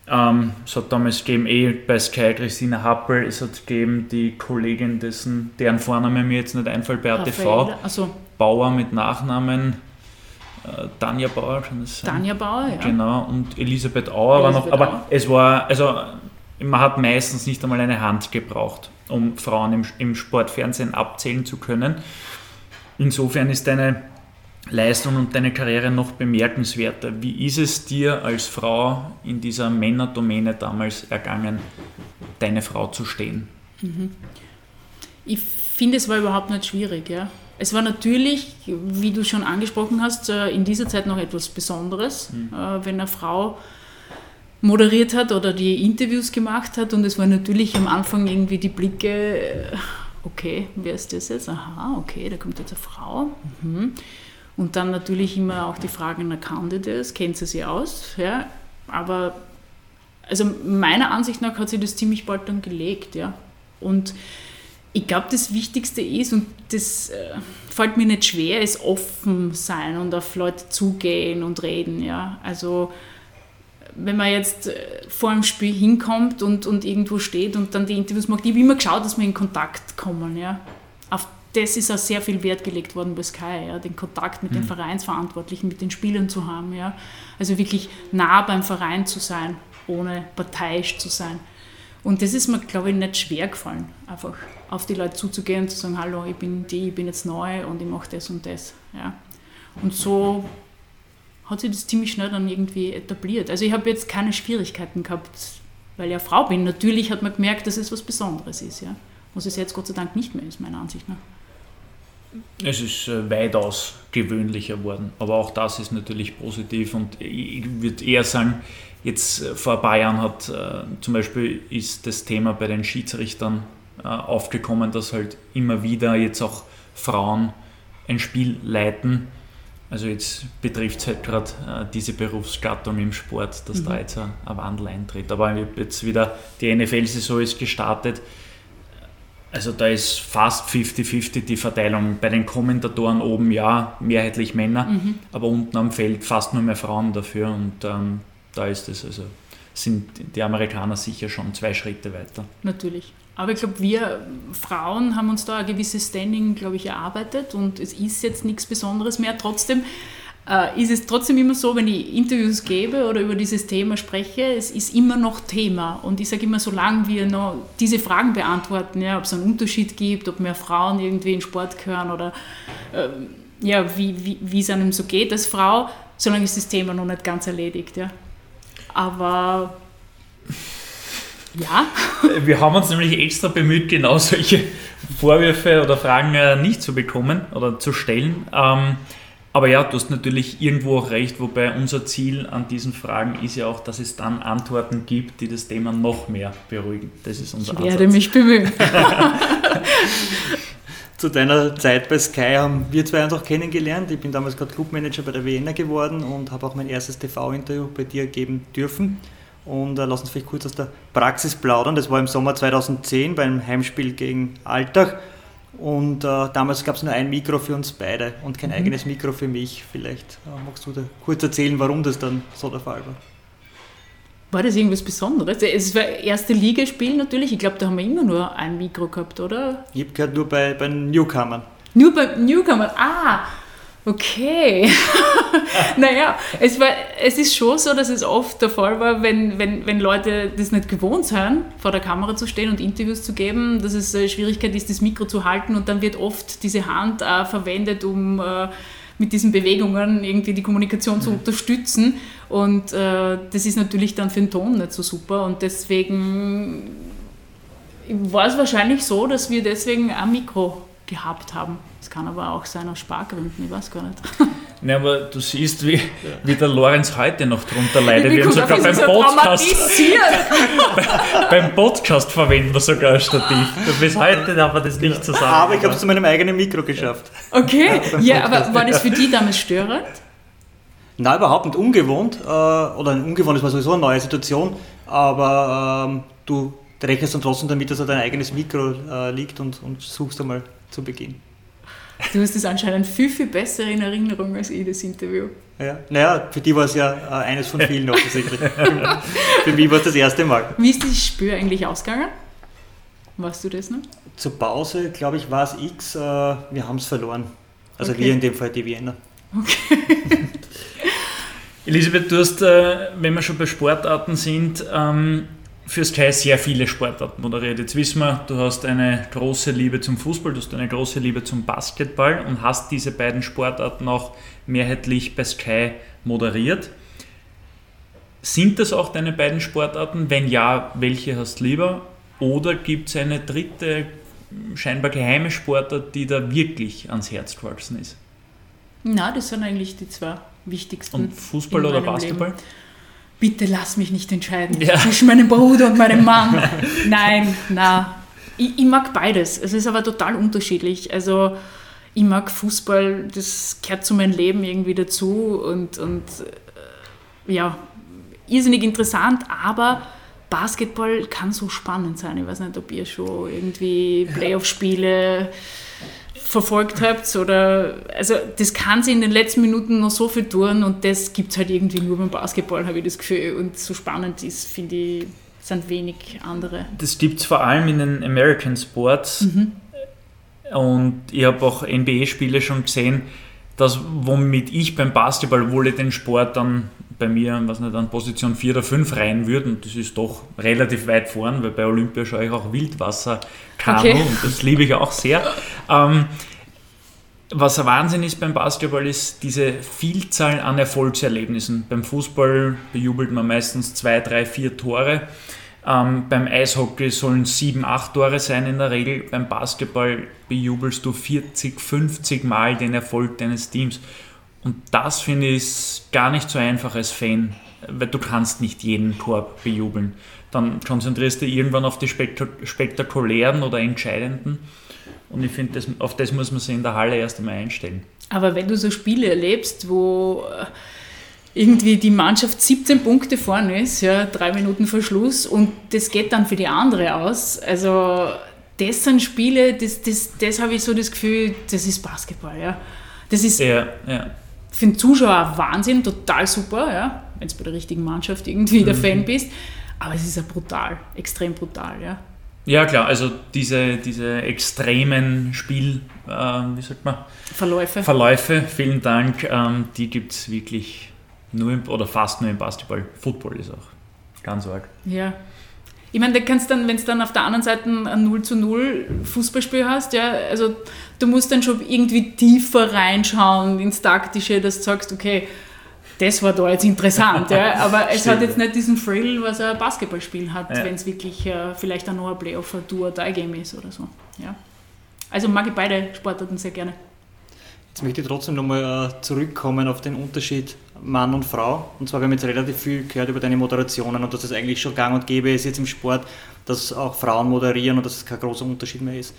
Ähm, es hat damals gegeben, eh bei Sky Christina Happel, es hat gegeben die Kollegin, dessen, deren Vorname mir jetzt nicht einfällt, bei ATV, also. Bauer mit Nachnamen, äh, Tanja Bauer, kann das sein? Tanja Bauer, ja. Genau, und Elisabeth Auer Elisabeth war noch, aber Auer. es war, also man hat meistens nicht einmal eine Hand gebraucht, um Frauen im, im Sportfernsehen abzählen zu können. Insofern ist deine Leistung und deine Karriere noch bemerkenswerter. Wie ist es dir als Frau in dieser Männerdomäne damals ergangen, deine Frau zu stehen? Mhm. Ich finde, es war überhaupt nicht schwierig. Ja. Es war natürlich, wie du schon angesprochen hast, äh, in dieser Zeit noch etwas Besonderes, mhm. Äh, wenn eine Frau moderiert hat oder die Interviews gemacht hat und es war natürlich am Anfang irgendwie die Blicke, äh, okay, wer ist das jetzt? Aha, okay, da kommt jetzt eine Frau. Mhm. Und dann natürlich immer auch die Frage, na kann die das, kennt sie sich aus? Ja? Aber also meiner Ansicht nach hat sie das ziemlich bald dann gelegt, ja. Und ich glaube, das Wichtigste ist, und das äh, fällt mir nicht schwer, ist offen sein und auf Leute zugehen und reden, ja. Also wenn man jetzt äh, vor einem Spiel hinkommt und, und irgendwo steht und dann die Interviews macht, ich habe immer geschaut, dass wir in Kontakt kommen. Ja. Auf das ist auch sehr viel Wert gelegt worden bei Sky, ja, den Kontakt mit mhm. den Vereinsverantwortlichen, mit den Spielern zu haben. Ja. Also wirklich nah beim Verein zu sein, ohne parteiisch zu sein. Und das ist mir, glaube ich, nicht schwer gefallen, einfach auf die Leute zuzugehen und zu sagen, hallo, ich bin die, ich bin jetzt neu und ich mache das und das. Ja. Und so hat sich das ziemlich schnell dann irgendwie etabliert. Also ich habe jetzt keine Schwierigkeiten gehabt, weil ich ja Frau bin. Natürlich hat man gemerkt, dass es was Besonderes ist, ja. Was es jetzt Gott sei Dank nicht mehr ist, meiner Ansicht nach. Es ist äh, weitaus gewöhnlicher geworden, aber auch das ist natürlich positiv und ich würde eher sagen, jetzt äh, vor ein paar Jahren hat äh, zum Beispiel ist das Thema bei den Schiedsrichtern aufgekommen, dass halt immer wieder jetzt auch Frauen ein Spiel leiten. Also jetzt betrifft es halt gerade äh, diese Berufsgattung im Sport, dass mhm. da jetzt ein, ein Wandel eintritt. Aber jetzt wieder die NFL-Saison ist gestartet also da ist fast 50-50 die Verteilung. Bei den Kommentatoren oben ja, mehrheitlich Männer, mhm. aber unten am Feld fast nur mehr Frauen dafür. Und ähm, da ist es, also sind die Amerikaner sicher schon zwei Schritte weiter. Natürlich. Aber ich glaube, wir Frauen haben uns da ein gewisses Standing, glaube ich, erarbeitet und es ist jetzt nichts Besonderes mehr. Trotzdem äh, ist es trotzdem immer so, wenn ich Interviews gebe oder über dieses Thema spreche, es ist immer noch Thema. Und ich sage immer, solange wir noch diese Fragen beantworten, ja, ob es einen Unterschied gibt, ob mehr Frauen irgendwie in Sport gehören oder äh, ja, wie, wie, es einem so geht als Frau, solange ist das Thema noch nicht ganz erledigt. Ja. Aber ja. Wir haben uns nämlich extra bemüht, genau solche Vorwürfe oder Fragen äh, nicht zu bekommen oder zu stellen. Ähm, aber ja, du hast natürlich irgendwo auch recht, wobei unser Ziel an diesen Fragen ist ja auch, dass es dann Antworten gibt, die das Thema noch mehr beruhigen. Das ist unser Ich werde Ansatz. mich bemühen. Zu deiner Zeit bei Sky haben wir zwei uns auch kennengelernt. Ich bin damals gerade Clubmanager bei der Vienna geworden und habe auch mein erstes TV-Interview bei dir geben dürfen. Und äh, lass uns vielleicht kurz aus der Praxis plaudern. Das war im Sommer 2010 beim Heimspiel gegen Altach. Und äh, damals gab es nur ein Mikro für uns beide und kein mhm. eigenes Mikro für mich. Vielleicht äh, magst du da kurz erzählen, warum das dann so der Fall war. War das irgendwas Besonderes? Es war erste Ligaspiel natürlich. Ich glaube, da haben wir immer nur ein Mikro gehabt, oder? Ich habe gehört nur bei, bei Newcomern. Nur bei Newcomern? Ah, Okay. naja, es, war, es ist schon so, dass es oft der Fall war, wenn, wenn, wenn Leute das nicht gewohnt sind, vor der Kamera zu stehen und Interviews zu geben, dass es eine Schwierigkeit ist, das Mikro zu halten und dann wird oft diese Hand auch verwendet, um äh, mit diesen Bewegungen irgendwie die Kommunikation zu unterstützen. Und äh, das ist natürlich dann für den Ton nicht so super und deswegen war es wahrscheinlich so, dass wir deswegen ein Mikro gehabt haben. Es kann aber auch sein aus Spargründen, ich weiß gar nicht. Ja, aber du siehst, wie, wie der Lorenz heute noch drunter leidet. Wir haben sogar beim Podcast, beim Podcast verwenden wir sogar ein Stativ. Bis heute haben wir das nicht zusammen. Aber ich habe es zu meinem eigenen Mikro geschafft. Okay, ja, aber war das für die damals störend? Nein, überhaupt nicht ungewohnt. Äh, oder ungewohnt ist mal sowieso eine neue Situation. Aber ähm, du rechnest dann trotzdem damit, dass da dein eigenes Mikro äh, liegt und, und suchst einmal zu Beginn. Du hast das anscheinend viel, viel besser in Erinnerung als ich, das Interview. Ja, naja, für die war es ja äh, eines von vielen offensichtlich. für mich war es das erste Mal. Wie ist das Spiel eigentlich ausgegangen? Weißt du das noch? Zur Pause, glaube ich, war es X, äh, wir haben es verloren. Also okay. wir in dem Fall die Wiener. Okay. Elisabeth, du hast, äh, wenn wir schon bei Sportarten sind, ähm, für Sky sehr viele Sportarten moderiert. Jetzt wissen wir, du hast eine große Liebe zum Fußball, du hast eine große Liebe zum Basketball und hast diese beiden Sportarten auch mehrheitlich bei Sky moderiert. Sind das auch deine beiden Sportarten? Wenn ja, welche hast du lieber? Oder gibt es eine dritte, scheinbar geheime Sportart, die da wirklich ans Herz gewachsen ist? Na, das sind eigentlich die zwei wichtigsten. Und Fußball oder Basketball? Leben bitte lass mich nicht entscheiden ja. zwischen meinem Bruder und meinem Mann. Nein, na. Ich, ich, mag beides. Es ist aber total unterschiedlich. Also ich mag Fußball, das gehört zu meinem Leben irgendwie dazu und, und äh, ja, irrsinnig interessant, aber Basketball kann so spannend sein. Ich weiß nicht, ob ihr schon irgendwie Playoff-Spiele verfolgt habt oder also das kann sie in den letzten Minuten noch so viel tun und das gibt es halt irgendwie nur beim Basketball, habe ich das Gefühl. Und so spannend ist, finde ich, sind wenig andere. Das gibt es vor allem in den American Sports. Mhm. Und ich habe auch NBA-Spiele schon gesehen, dass womit ich beim Basketball wohl den Sport dann bei mir was nicht, an Position 4 oder 5 rein würde. Und das ist doch relativ weit vorn, weil bei Olympia schaue ich auch Wildwasser-Kanu okay. und das liebe ich auch sehr. Ähm, was ein Wahnsinn ist beim Basketball, ist diese Vielzahl an Erfolgserlebnissen. Beim Fußball bejubelt man meistens zwei, drei, vier Tore. Ähm, beim Eishockey sollen sieben, acht Tore sein in der Regel. Beim Basketball bejubelst du 40, 50 Mal den Erfolg deines Teams. Und das finde ich gar nicht so einfach als Fan, weil du kannst nicht jeden Korb bejubeln. Dann konzentrierst du irgendwann auf die spektakulären oder entscheidenden. Und ich finde, auf das muss man sich in der Halle erst einmal einstellen. Aber wenn du so Spiele erlebst, wo äh, irgendwie die Mannschaft 17 Punkte vorne ist, ja, drei Minuten vor Schluss und das geht dann für die andere aus. Also das sind Spiele, das, das, das habe ich so das Gefühl, das ist Basketball. Ja. Das ist ja, ja. Für den Zuschauer Wahnsinn, total super, ja, wenn du bei der richtigen Mannschaft irgendwie mhm. der Fan bist. Aber es ist ja brutal, extrem brutal. Ja. Ja, klar, also diese, diese extremen Spiel, äh, wie sagt man? Verläufe. Verläufe, vielen Dank, ähm, die gibt es wirklich nur im, oder fast nur im Basketball. Football ist auch ganz arg. Ja. Ich meine, da kannst dann, wenn du dann auf der anderen Seite ein 0 zu 0 Fußballspiel hast, ja, also du musst dann schon irgendwie tiefer reinschauen ins Taktische, dass du sagst, okay, das war da jetzt interessant, ja, aber es hat jetzt nicht diesen Thrill, was ein Basketballspiel hat, ja. wenn es wirklich äh, vielleicht auch noch ein Playoff, ein Tour-Die-Game ist oder so. Ja. Also mag ich beide Sportarten sehr gerne. Jetzt möchte ich trotzdem nochmal äh, zurückkommen auf den Unterschied Mann und Frau. Und zwar, wir haben jetzt relativ viel gehört über deine Moderationen und dass es eigentlich schon gang und gäbe ist jetzt im Sport, dass auch Frauen moderieren und dass es kein großer Unterschied mehr ist.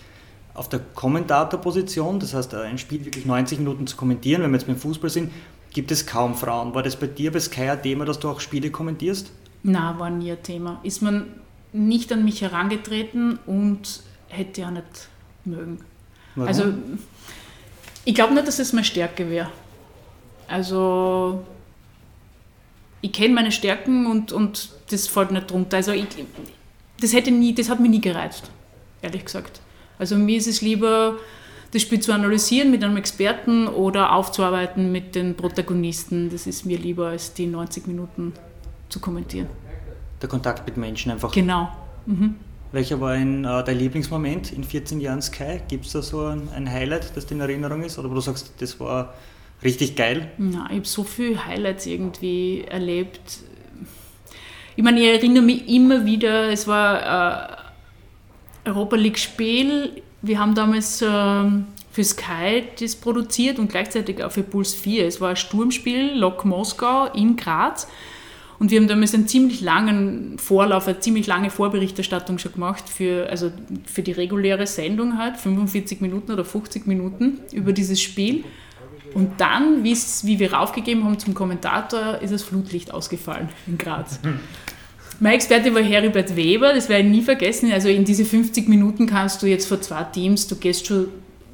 Auf der Kommentatorposition, das heißt ein Spiel wirklich 90 Minuten zu kommentieren, wenn wir jetzt beim Fußball sind, gibt es kaum Frauen. War das bei dir bei Sky ein Thema, dass du auch Spiele kommentierst? Na, war nie ein Thema. Ist man nicht an mich herangetreten und hätte ja nicht mögen. Warum? Also ich glaube nicht, dass es meine Stärke wäre. Also ich kenne meine Stärken und, und das fällt nicht drunter. Also ich, das, hätte nie, das hat mich nie gereizt, ehrlich gesagt. Also mir ist es lieber, das Spiel zu analysieren mit einem Experten oder aufzuarbeiten mit den Protagonisten. Das ist mir lieber, als die 90 Minuten zu kommentieren. Der Kontakt mit Menschen einfach. Genau. Mhm. Welcher war ein, äh, dein Lieblingsmoment in 14 Jahren Sky? Gibt es da so ein, ein, Highlight, das dir in Erinnerung ist? Oder wo du sagst, das war richtig geil? Na, ich habe so viele Highlights irgendwie erlebt. Ich meine, ich erinnere mich immer wieder, es war äh, Europa League-Spiel. Wir haben damals äh, für Sky das produziert und gleichzeitig auch für Puls 4. Es war ein Sturmspiel, Lok Moskau in Graz. Und wir haben damals einen ziemlich langen Vorlauf, eine ziemlich lange Vorberichterstattung schon gemacht für, also für die reguläre Sendung halt, 45 Minuten oder 50 Minuten über dieses Spiel. Und dann, wie wir raufgegeben haben zum Kommentator, ist das Flutlicht ausgefallen in Graz. Mein Experte war Heribert Weber, das werde ich nie vergessen. Also in diese 50 Minuten kannst du jetzt vor zwei Teams, du gehst schon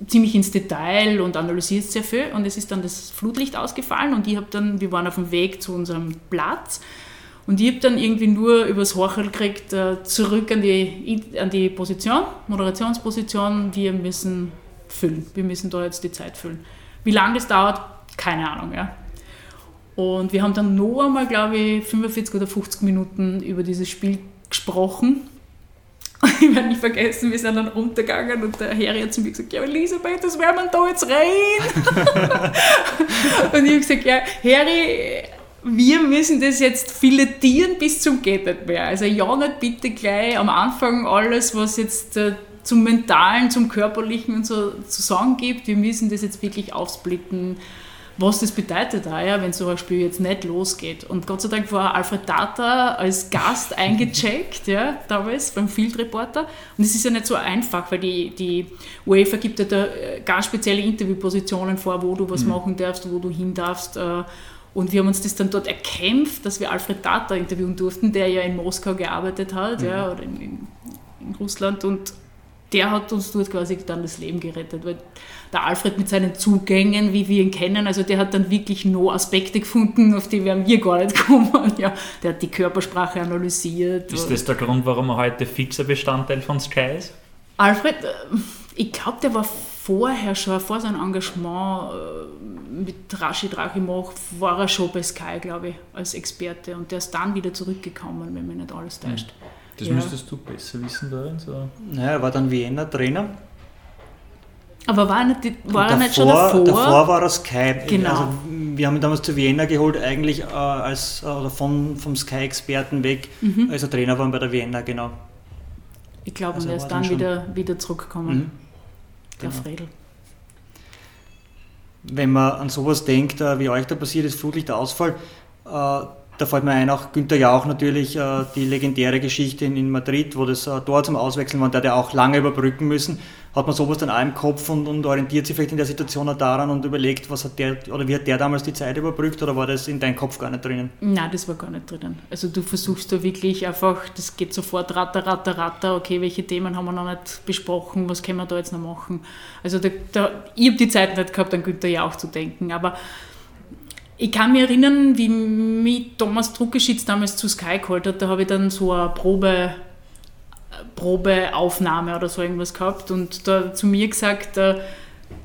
ziemlich ins Detail und analysierst sehr viel und es ist dann das Flutlicht ausgefallen und ich habe dann, wir waren auf dem Weg zu unserem Platz und ich habe dann irgendwie nur übers Horchel gekriegt, äh, zurück an die, an die Position, Moderationsposition, wir müssen füllen, wir müssen da jetzt die Zeit füllen. Wie lange das dauert, keine Ahnung, ja. Und wir haben dann noch einmal, glaube ich, 45 oder 50 Minuten über dieses Spiel gesprochen ich werde nicht vergessen, wir sind dann runtergegangen und der Harry hat zu mir gesagt, ja Elisabeth, das werden wir da jetzt rein. und ich habe gesagt, ja Harry, wir müssen das jetzt filetieren bis zum geht nicht mehr. Also ja, nicht bitte gleich am Anfang alles, was jetzt äh, zum Mentalen, zum Körperlichen und so zu sagen gibt. Wir müssen das jetzt wirklich aufsplitten was das bedeutet ja, wenn so ein Spiel jetzt nicht losgeht. Und Gott sei Dank war Alfred Tata als Gast eingecheckt, ja, damals beim Field Reporter. Und es ist ja nicht so einfach, weil die, die UEFA gibt ja da äh, ganz spezielle Interviewpositionen vor, wo du was mhm. machen darfst, wo du hin darfst. Äh, und wir haben uns das dann dort erkämpft, dass wir Alfred Tata interviewen durften, der ja in Moskau gearbeitet hat, mhm. ja, oder in, in, in Russland. Und der hat uns dort quasi dann das Leben gerettet, weil der Alfred mit seinen Zugängen, wie wir ihn kennen, also der hat dann wirklich no Aspekte gefunden, auf die wären wir gar nicht gekommen. Ja, der hat die Körpersprache analysiert. Ist das der Grund, warum er heute fixer Bestandteil von Sky ist? Alfred, äh, ich glaube, der war vorher schon, vor seinem Engagement äh, mit Rashid Rachimov, war er schon bei Sky, glaube ich, als Experte. Und der ist dann wieder zurückgekommen, wenn mich nicht alles täuscht. Mhm. Das ja. müsstest du besser wissen, Lorenz. Naja, er war dann Wiener Trainer. Aber war, nicht, war er nicht schon davor? Davor war er Sky. Genau. Also, wir haben ihn damals zu Vienna geholt, eigentlich äh, als, oder von, vom Sky-Experten weg, mhm. als er Trainer war bei der Vienna, genau. Ich glaube, also er ist dann, dann wieder, wieder zurückgekommen, mhm. der genau. Fredel. Wenn man an sowas denkt, äh, wie euch da passiert ist, Flutlichtausfall, äh, da fällt mir ein, auch Günther Jauch natürlich, äh, die legendäre Geschichte in, in Madrid, wo das äh, Tor zum Auswechseln war, der hat ja auch lange überbrücken müssen. Hat man sowas dann auch im Kopf und, und orientiert sich vielleicht in der Situation auch daran und überlegt, was hat der oder wie hat der damals die Zeit überbrückt oder war das in deinem Kopf gar nicht drinnen? Nein, das war gar nicht drinnen. Also du versuchst da wirklich einfach, das geht sofort ratter, ratter, ratter, okay, welche Themen haben wir noch nicht besprochen, was können wir da jetzt noch machen? Also da, da, ich habe die Zeit nicht gehabt, an Günther Jauch zu denken, aber ich kann mich erinnern, wie mich Thomas Druckeschitz damals zu Sky geholt hat. Da habe ich dann so eine Probe, Probeaufnahme oder so irgendwas gehabt und da zu mir gesagt, äh,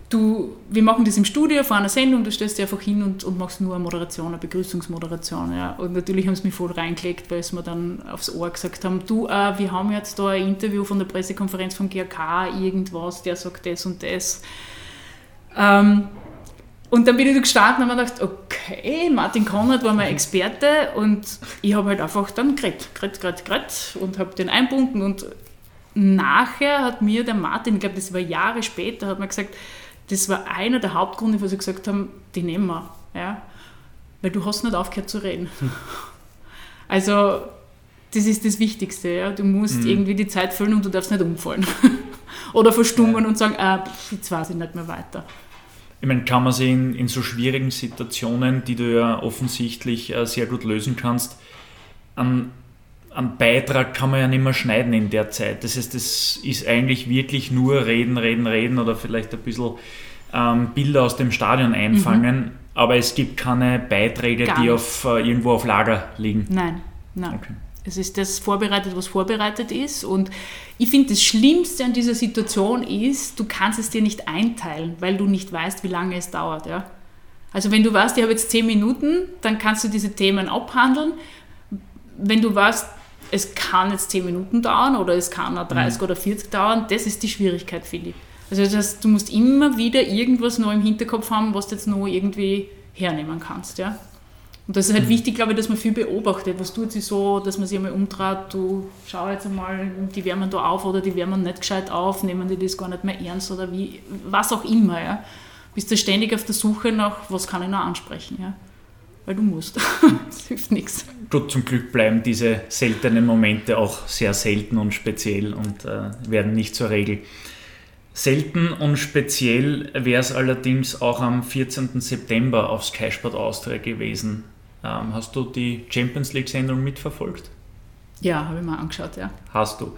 du, wir machen das im Studio vor einer Sendung, du stellst dich einfach hin und, und machst nur eine Moderation, eine Begrüßungsmoderation. Ja. Und natürlich haben sie mich voll reingelegt, weil sie mir dann aufs Ohr gesagt haben, du, äh, wir haben jetzt da ein Interview von der Pressekonferenz vom GRK, irgendwas, der sagt das und das. Ähm, und dann bin ich da gestanden und habe gedacht, okay, Martin Konrad war mein Experte und ich habe halt einfach dann geredet, geredet, geredet, geredet und habe den einbunden und nachher hat mir der Martin, ich glaube, das war Jahre später, hat mir gesagt, das war einer der Hauptgründe, wo sie gesagt haben, die nehmen wir, ja, weil du hast nicht aufgehört zu reden. Also das ist das Wichtigste, ja. du musst mhm. irgendwie die Zeit füllen und du darfst nicht umfallen oder verstummen ja. und sagen, ah, jetzt weiß ich nicht mehr weiter ich meine, kann man sich in, in so schwierigen Situationen, die du ja offensichtlich äh, sehr gut lösen kannst, an, an Beitrag kann man ja nicht mehr schneiden in der Zeit. Das heißt, das ist eigentlich wirklich nur reden, reden, reden oder vielleicht ein bisschen ähm, Bilder aus dem Stadion einfangen, mhm. aber es gibt keine Beiträge, Gar die auf, äh, irgendwo auf Lager liegen. Nein, nein. Okay. Es ist das vorbereitet, was vorbereitet ist. Und ich finde, das Schlimmste an dieser Situation ist, du kannst es dir nicht einteilen, weil du nicht weißt, wie lange es dauert. Ja? Also wenn du weißt, ich habe jetzt zehn Minuten, dann kannst du diese Themen abhandeln. Wenn du weißt, es kann jetzt zehn Minuten dauern oder es kann auch 30 mhm. oder 40 dauern, das ist die Schwierigkeit, finde ich. Also das heißt, du musst immer wieder irgendwas noch im Hinterkopf haben, was du jetzt noch irgendwie hernehmen kannst. Ja? Und das ist halt mhm. wichtig, glaube ich, dass man viel beobachtet. Was tut sie so, dass man sich einmal umtrat, du schau jetzt einmal, die wärmen da auf oder die wärmen nicht gescheit auf, nehmen die das gar nicht mehr ernst oder wie, was auch immer. Ja. Bist du ständig auf der Suche nach, was kann ich noch ansprechen. Ja. Weil du musst. das hilft nichts. Gut, zum Glück bleiben diese seltenen Momente auch sehr selten und speziell und äh, werden nicht zur Regel. Selten und speziell wäre es allerdings auch am 14. September auf Sky Sport Austria gewesen. Ähm, hast du die Champions League-Sendung mitverfolgt? Ja, habe ich mal angeschaut, ja. Hast du.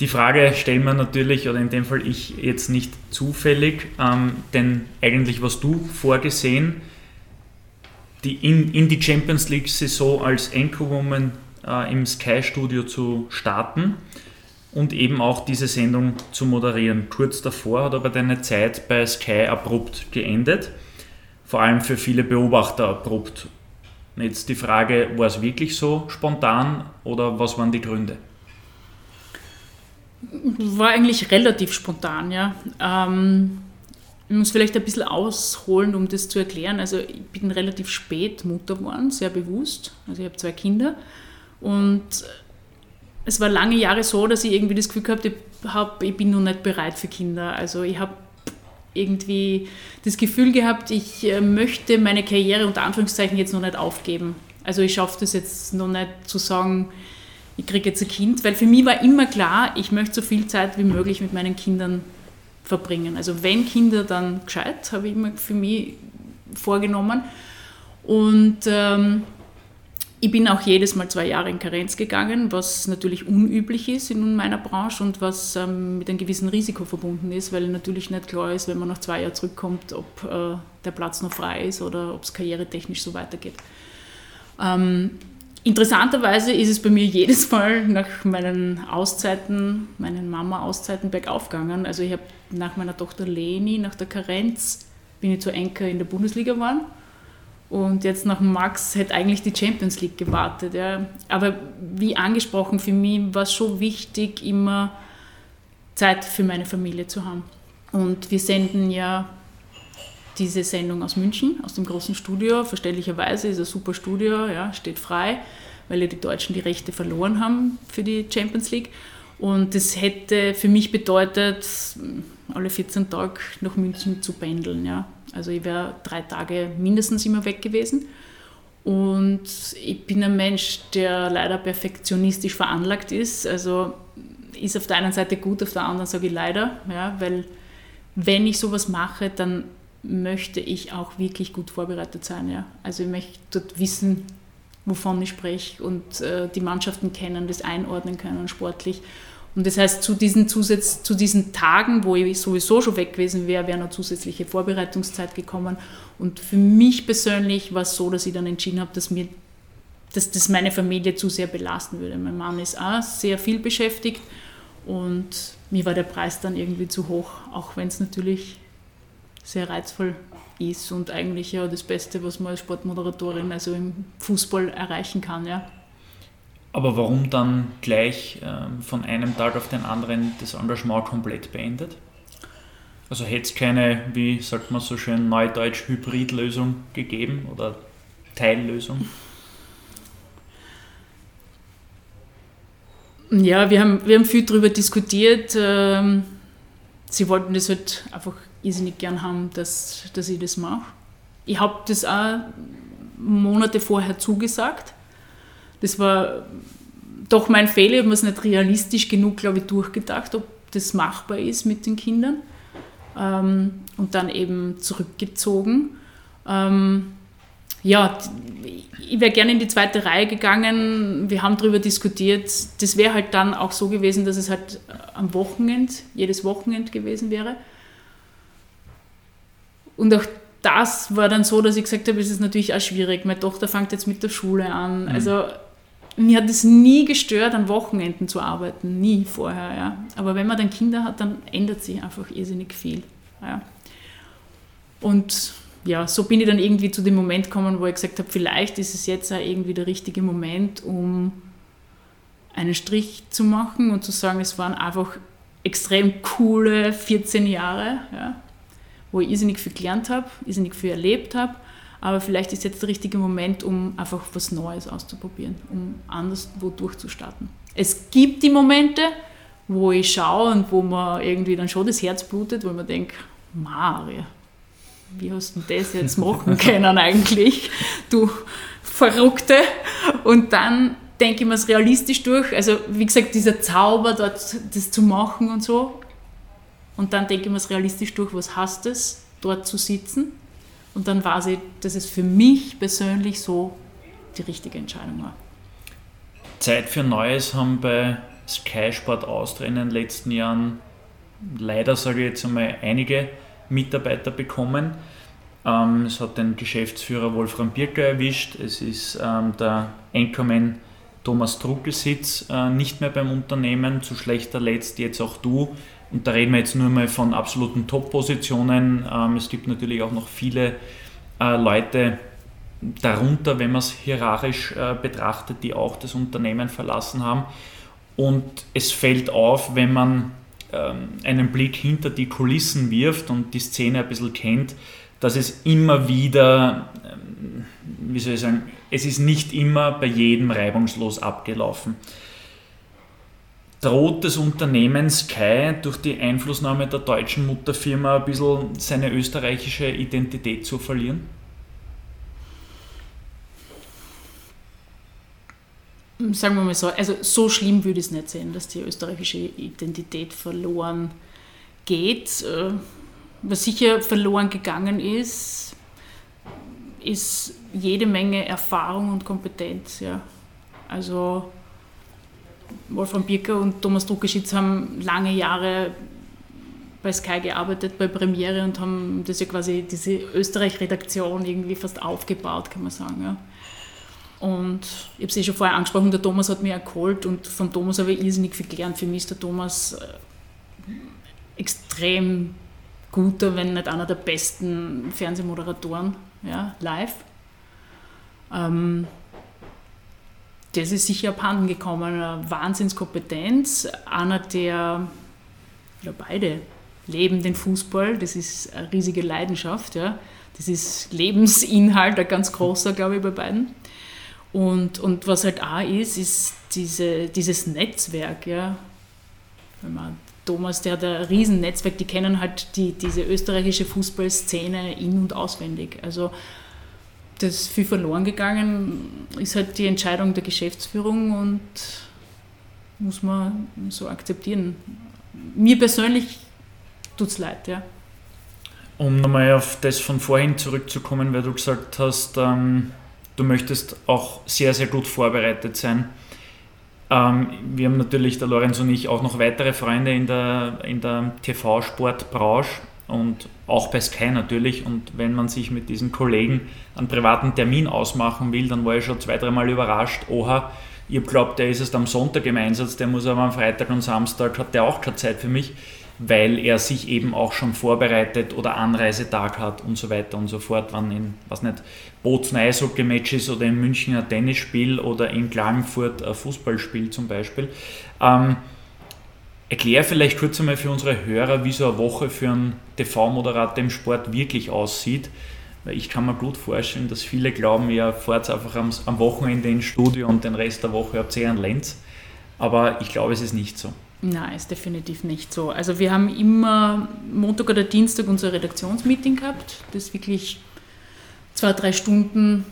Die Frage stellen wir natürlich, oder in dem Fall ich jetzt nicht zufällig, ähm, denn eigentlich was du vorgesehen, die in, in die Champions League-Saison als Anchorwoman äh, im Sky-Studio zu starten und eben auch diese Sendung zu moderieren. Kurz davor hat aber deine Zeit bei Sky abrupt geendet, vor allem für viele Beobachter abrupt. Jetzt die Frage, war es wirklich so spontan oder was waren die Gründe? War eigentlich relativ spontan, ja. Ähm, ich muss vielleicht ein bisschen ausholen, um das zu erklären. Also ich bin relativ spät Mutter geworden, sehr bewusst. Also ich habe zwei Kinder und es war lange Jahre so, dass ich irgendwie das Gefühl gehabt habe, ich bin noch nicht bereit für Kinder. Also ich habe irgendwie das Gefühl gehabt, ich äh, möchte meine Karriere unter Anführungszeichen jetzt noch nicht aufgeben. Also ich schaffe das jetzt noch nicht zu sagen, ich kriege jetzt ein Kind, weil für mich war immer klar, ich möchte so viel Zeit wie möglich mit meinen Kindern verbringen. Also wenn Kinder, dann gescheit, habe ich immer für mich vorgenommen. Und ähm, ich bin auch jedes Mal zwei Jahre in Karenz gegangen, was natürlich unüblich ist in meiner Branche und was ähm, mit einem gewissen Risiko verbunden ist, weil natürlich nicht klar ist, wenn man nach zwei Jahren zurückkommt, ob äh, der Platz noch frei ist oder ob es karrieretechnisch so weitergeht. Ähm, interessanterweise ist es bei mir jedes Mal nach meinen Auszeiten, meinen Mama-Auszeiten bergauf gegangen. Also ich habe nach meiner Tochter Leni, nach der Karenz, bin ich zu Enker in der Bundesliga geworden und jetzt nach Max hätte eigentlich die Champions League gewartet. Ja. Aber wie angesprochen, für mich war es schon wichtig, immer Zeit für meine Familie zu haben. Und wir senden ja diese Sendung aus München, aus dem großen Studio. Verständlicherweise ist ein super Studio, ja, steht frei, weil ja die Deutschen die Rechte verloren haben für die Champions League. Und das hätte für mich bedeutet, alle 14 Tage nach München zu pendeln. Ja. Also ich wäre drei Tage mindestens immer weg gewesen. Und ich bin ein Mensch, der leider perfektionistisch veranlagt ist. Also ist auf der einen Seite gut, auf der anderen sage ich leider, ja, weil wenn ich sowas mache, dann möchte ich auch wirklich gut vorbereitet sein. Ja. Also ich möchte dort wissen, wovon ich spreche und äh, die Mannschaften kennen, das einordnen können sportlich. Und das heißt, zu diesen, Zusatz, zu diesen Tagen, wo ich sowieso schon weg gewesen wäre, wäre noch zusätzliche Vorbereitungszeit gekommen. Und für mich persönlich war es so, dass ich dann entschieden habe, dass mir dass das meine Familie zu sehr belasten würde. Mein Mann ist auch sehr viel beschäftigt und mir war der Preis dann irgendwie zu hoch, auch wenn es natürlich sehr reizvoll ist und eigentlich ja das Beste, was man als Sportmoderatorin also im Fußball erreichen kann. Ja. Aber warum dann gleich ähm, von einem Tag auf den anderen das Engagement komplett beendet? Also hätte es keine, wie sagt man so schön, neudeutsch Hybridlösung gegeben oder Teillösung? Ja, wir haben, wir haben viel darüber diskutiert. Ähm, sie wollten das halt einfach irrsinnig gern haben, dass, dass ich das mache. Ich habe das auch Monate vorher zugesagt. Das war doch mein Fehler, ich habe mir es nicht realistisch genug, glaube ich, durchgedacht, ob das machbar ist mit den Kindern. Ähm, und dann eben zurückgezogen. Ähm, ja, ich wäre gerne in die zweite Reihe gegangen. Wir haben darüber diskutiert. Das wäre halt dann auch so gewesen, dass es halt am Wochenende, jedes Wochenende gewesen wäre. Und auch das war dann so, dass ich gesagt habe, es ist natürlich auch schwierig. Meine Tochter fängt jetzt mit der Schule an. Mhm. Also mir hat es nie gestört, an Wochenenden zu arbeiten. Nie vorher. Ja. Aber wenn man dann Kinder hat, dann ändert sich einfach irrsinnig viel. Ja. Und ja, so bin ich dann irgendwie zu dem Moment gekommen, wo ich gesagt habe, vielleicht ist es jetzt auch irgendwie der richtige Moment, um einen Strich zu machen und zu sagen, es waren einfach extrem coole 14 Jahre, ja, wo ich irrsinnig viel gelernt habe, irrsinnig viel erlebt habe, aber vielleicht ist jetzt der richtige Moment, um einfach was Neues auszuprobieren, um anders wo durchzustarten. Es gibt die Momente, wo ich schaue und wo man irgendwie dann schon das Herz blutet, wo man denkt, Maria, wie hast du das jetzt machen können eigentlich, du Verrückte. Und dann denke ich mir es realistisch durch. Also wie gesagt, dieser Zauber dort, das zu machen und so. Und dann denke ich mir es realistisch durch, was heißt es, dort zu sitzen. Und dann weiß ich, dass es für mich persönlich so die richtige Entscheidung war. Zeit für Neues haben bei Sky Sport Austria in den letzten Jahren leider, sage ich jetzt einmal, einige Mitarbeiter bekommen. Ähm, es hat den Geschäftsführer Wolfram Birker erwischt. Es ist ähm, der Anchorman Thomas Druckelsitz äh, nicht mehr beim Unternehmen. Zu schlechter Letzt jetzt auch du. Und da reden wir jetzt nur mal von absoluten Top-Positionen. Ähm, es gibt natürlich auch noch viele äh, Leute darunter, wenn man es hierarchisch äh, betrachtet, die auch das Unternehmen verlassen haben. Und es fällt auf, wenn man ähm, einen Blick hinter die Kulissen wirft und die Szene ein bisschen kennt, dass es immer wieder, ähm, wie soll ich sagen, es ist nicht immer bei jedem reibungslos abgelaufen. Droht das Unternehmen Sky durch die Einflussnahme der deutschen Mutterfirma ein bisschen seine österreichische Identität zu verlieren? sagen wir mal so, also so schlimm würde ich es nicht sehen, dass die österreichische Identität verloren geht. Äh, was sicher verloren gegangen ist, ist jede Menge Erfahrung und Kompetenz. Ja. Also Wolfram Birker und Thomas Druckeschitz haben lange Jahre bei Sky gearbeitet, bei Premiere und haben das ja quasi diese Österreich-Redaktion irgendwie fast aufgebaut, kann man sagen. Ja. Und ich habe eh schon vorher angesprochen, der Thomas hat mich geholt und von Thomas habe ich irrsinnig viel gelernt. Für mich ist der Thomas äh, extrem guter, wenn nicht einer der besten Fernsehmoderatoren ja, live. Ähm, das ist sicher abhanden gekommen. Eine Wahnsinnskompetenz. Einer, der, oder beide, leben den Fußball, das ist eine riesige Leidenschaft, ja. Das ist Lebensinhalt, ein ganz großer, glaube ich, bei beiden. Und, und was halt auch ist, ist diese, dieses Netzwerk, ja. Wenn man Thomas, der hat ein Riesennetzwerk, die kennen halt die, diese österreichische Fußballszene in- und auswendig. Also das viel verloren gegangen, ist halt die Entscheidung der Geschäftsführung und muss man so akzeptieren. Mir persönlich tut es leid, ja. Um nochmal auf das von vorhin zurückzukommen, weil du gesagt hast, ähm, du möchtest auch sehr, sehr gut vorbereitet sein. Ähm, wir haben natürlich, der Lorenz und ich, auch noch weitere Freunde in der, in der TV-Sportbranche und auch bei Sky natürlich. Und wenn man sich mit diesen Kollegen einen privaten Termin ausmachen will, dann war ich schon zwei, dreimal überrascht. Oha, habe glaubt, der ist erst am Sonntag im Einsatz, der muss aber am Freitag und Samstag, hat der auch keine Zeit für mich, weil er sich eben auch schon vorbereitet oder Anreisetag hat und so weiter und so fort, wann in, was nicht, Bozen Eishockey-Match ist oder in München ein Tennisspiel oder in Klagenfurt ein Fußballspiel zum Beispiel. Ähm, Erklär vielleicht kurz einmal für unsere Hörer, wie so eine Woche für einen TV-Moderator im Sport wirklich aussieht. Weil ich kann mir gut vorstellen, dass viele glauben, ihr fahrt einfach am, am Wochenende ins Studio und den Rest der Woche habt ihr einen Lenz. Aber ich glaube, es ist nicht so. Nein, ist definitiv nicht so. Also wir haben immer Montag oder Dienstag unser Redaktionsmeeting gehabt, das wirklich zwei, drei Stunden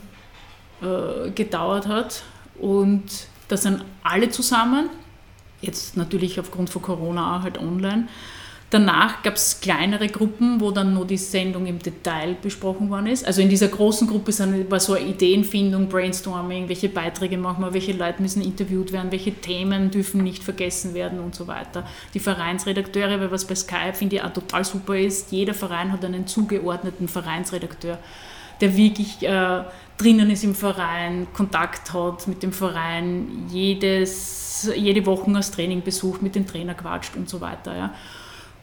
äh, gedauert hat. Und da sind alle zusammen jetzt natürlich aufgrund von Corona auch halt online. Danach gab es kleinere Gruppen, wo dann nur die Sendung im Detail besprochen worden ist. Also in dieser großen Gruppe war so eine Ideenfindung, Brainstorming, welche Beiträge machen wir, welche Leute müssen interviewt werden, welche Themen dürfen nicht vergessen werden und so weiter. Die Vereinsredakteure, weil was bei Skype finde ich auch total super ist, jeder Verein hat einen zugeordneten Vereinsredakteur, der wirklich äh, drinnen ist im Verein, Kontakt hat mit dem Verein, jedes, jede Woche das Training besucht, mit dem Trainer quatscht und so weiter. Ja.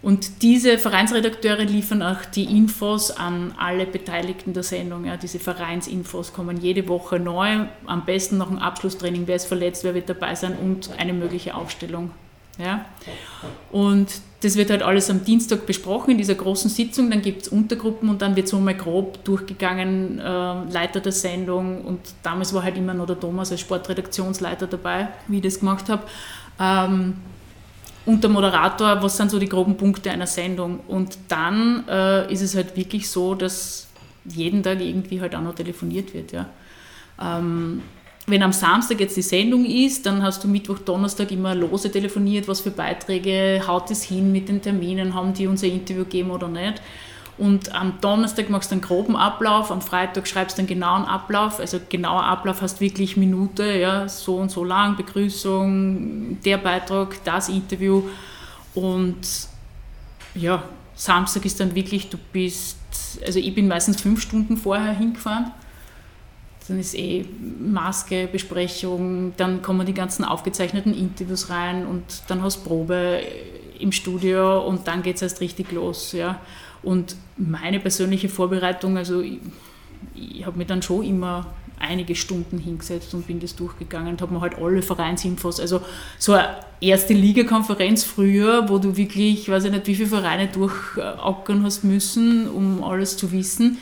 Und diese Vereinsredakteure liefern auch die Infos an alle Beteiligten der Sendung. Ja. Diese Vereinsinfos kommen jede Woche neu, am besten nach dem Abschlusstraining, wer ist verletzt, wer wird dabei sein und eine mögliche Aufstellung. Ja. Und das wird halt alles am Dienstag besprochen in dieser großen Sitzung. Dann gibt es Untergruppen und dann wird so mal grob durchgegangen, äh, Leiter der Sendung. Und damals war halt immer noch der Thomas als Sportredaktionsleiter dabei, wie ich das gemacht habe. Ähm, und der Moderator, was sind so die groben Punkte einer Sendung. Und dann äh, ist es halt wirklich so, dass jeden Tag irgendwie halt auch noch telefoniert wird. Ja. Ähm, wenn am Samstag jetzt die Sendung ist, dann hast du Mittwoch, Donnerstag immer lose telefoniert, was für Beiträge, haut es hin mit den Terminen, haben die unser Interview gegeben oder nicht. Und am Donnerstag machst du einen groben Ablauf, am Freitag schreibst du einen genauen Ablauf. Also genauer Ablauf hast wirklich Minute, ja, so und so lang, Begrüßung, der Beitrag, das Interview. Und ja, Samstag ist dann wirklich, du bist, also ich bin meistens fünf Stunden vorher hingefahren dann ist eh Maske, Besprechung, dann kommen die ganzen aufgezeichneten Interviews rein und dann hast Probe im Studio und dann geht es erst richtig los. Ja. Und meine persönliche Vorbereitung, also ich, ich habe mir dann schon immer einige Stunden hingesetzt und bin das durchgegangen und habe mir halt alle Vereinsinfos, also so eine erste Ligakonferenz früher, wo du wirklich, weiß ich nicht, wie viele Vereine durchackern hast müssen, um alles zu wissen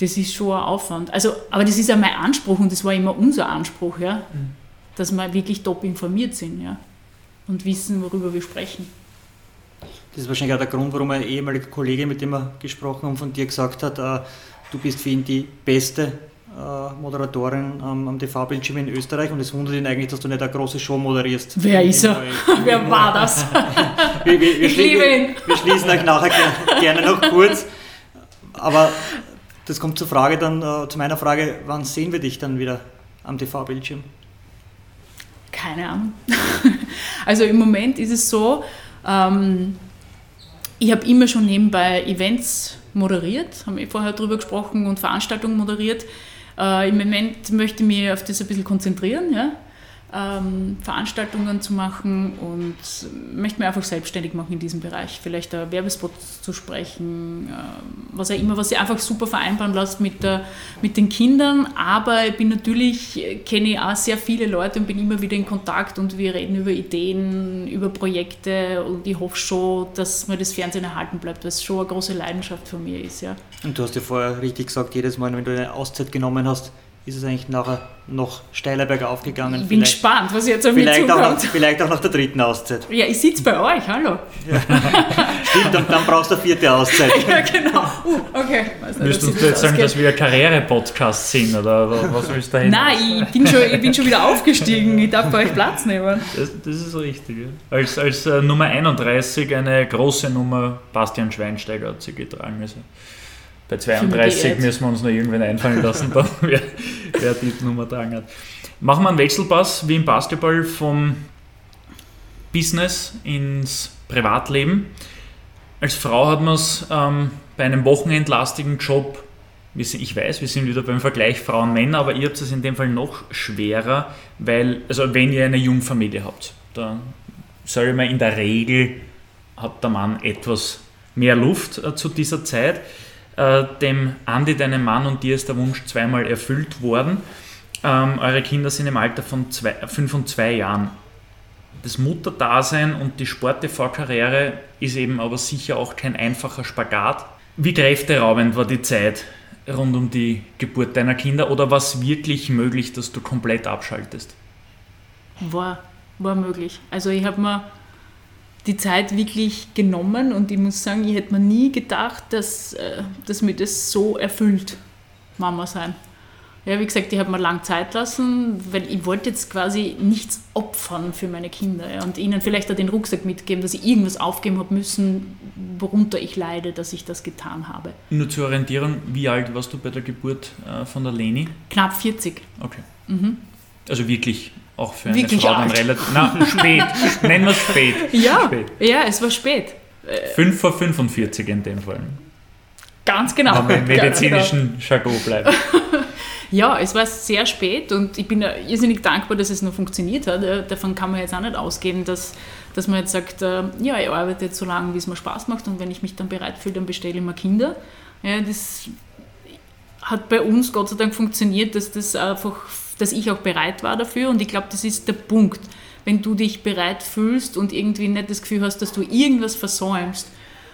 das ist schon ein Aufwand. Also, aber das ist ja mein Anspruch und das war immer unser Anspruch, ja, mhm. dass wir wirklich top informiert sind ja, und wissen, worüber wir sprechen. Das ist wahrscheinlich auch der Grund, warum ein ehemaliger Kollege, mit dem wir gesprochen haben, von dir gesagt hat, äh, du bist für ihn die beste äh, Moderatorin am, am TV-Bildschirm in Österreich und es wundert ihn eigentlich, dass du nicht eine große Show moderierst. Wer ist er? Wer war das? wir, wir, wir, ich liebe ihn. Wir, schließen euch nachher gerne noch kurz. Aber das kommt zur Frage dann, äh, zu meiner Frage, wann sehen wir dich dann wieder am TV-Bildschirm? Keine Ahnung. also im Moment ist es so, ähm, ich habe immer schon nebenbei Events moderiert, haben wir vorher darüber gesprochen und Veranstaltungen moderiert. Äh, Im Moment möchte ich mich auf das ein bisschen konzentrieren, ja? Ähm, Veranstaltungen zu machen und möchte mich einfach selbstständig machen in diesem Bereich. Vielleicht ein Werbespot zu sprechen, äh, was auch immer, was sich einfach super vereinbaren lässt mit, der, mit den Kindern. Aber ich bin natürlich, kenne ich auch sehr viele Leute und bin immer wieder in Kontakt und wir reden über Ideen, über Projekte und ich hoffe schon, dass mir das Fernsehen erhalten bleibt, weil es schon eine große Leidenschaft von mir ist. Ja. Und du hast ja vorher richtig gesagt, jedes Mal, wenn du eine Auszeit genommen hast, ist es eigentlich nachher noch steiler bergauf gegangen. Ich bin vielleicht, gespannt, was jetzt an mich vielleicht zukommt. Auch nach, vielleicht auch nach der dritten Auszeit. Ja, ich sitze bei euch, hallo. Ja. Stimmt, dann, dann, brauchst du eine vierte Auszeit. ja, genau. Uh, okay. Müsstest du jetzt sagen, dass wir ein Karriere-Podcast sind, oder was willst du da hin? Nein, ich bin, schon, ich bin schon wieder aufgestiegen, ich darf bei euch Platz nehmen. Das, das ist richtig, ja. Als, als uh, Nummer 31 eine große Nummer Bastian Schweinsteiger hat sie getragen. Also. Bei 32 müssen wir uns noch irgendwann einfallen lassen, dann, wer, wer die Nummer tragen hat. Machen wir einen Wechselpass wie im Basketball vom Business ins Privatleben. Als Frau hat man es ähm, bei einem wochenendlastigen Job, ich weiß, wir sind wieder beim Vergleich Frauen-Männer, aber ihr habt es in dem Fall noch schwerer, weil, also wenn ihr eine Jungfamilie habt, da sage ich mal, in der Regel hat der Mann etwas mehr Luft äh, zu dieser Zeit. Äh, dem Andi, deinem Mann und dir ist der Wunsch zweimal erfüllt worden. Ähm, eure Kinder sind im Alter von zwei, 5 und 2 Jahren. Das Mutterdasein und die Sport-TV-Karriere ist eben aber sicher auch kein einfacher Spagat. Wie kräfteraubend war die Zeit rund um die Geburt deiner Kinder oder war es wirklich möglich, dass du komplett abschaltest? War, war möglich. Also ich habe mir die Zeit wirklich genommen und ich muss sagen, ich hätte mir nie gedacht, dass, äh, dass mir das so erfüllt, Mama sein. Ja, wie gesagt, ich habe mir lange Zeit lassen, weil ich wollte jetzt quasi nichts opfern für meine Kinder ja, und ihnen vielleicht auch den Rucksack mitgeben, dass ich irgendwas aufgeben habe müssen, worunter ich leide, dass ich das getan habe. Nur zur Orientierung, wie alt warst du bei der Geburt äh, von der Leni? Knapp 40. Okay. Mhm. Also wirklich auch für eine Wirklich Frau dann relativ. Na, spät. Nennen wir es spät. Ja, spät. ja, es war spät. 5 vor 45 in dem Fall. Ganz genau. Wenn wir im medizinischen genau. Jargon bleiben. ja, es war sehr spät und ich bin irrsinnig dankbar, dass es noch funktioniert hat. Davon kann man jetzt auch nicht ausgehen, dass, dass man jetzt sagt, äh, ja, ich arbeite jetzt so lange, wie es mir Spaß macht und wenn ich mich dann bereit fühle, dann bestelle ich mir Kinder. Ja, das hat bei uns Gott sei Dank funktioniert, dass das einfach dass ich auch bereit war dafür. Und ich glaube, das ist der Punkt. Wenn du dich bereit fühlst und irgendwie nicht das Gefühl hast, dass du irgendwas versäumst,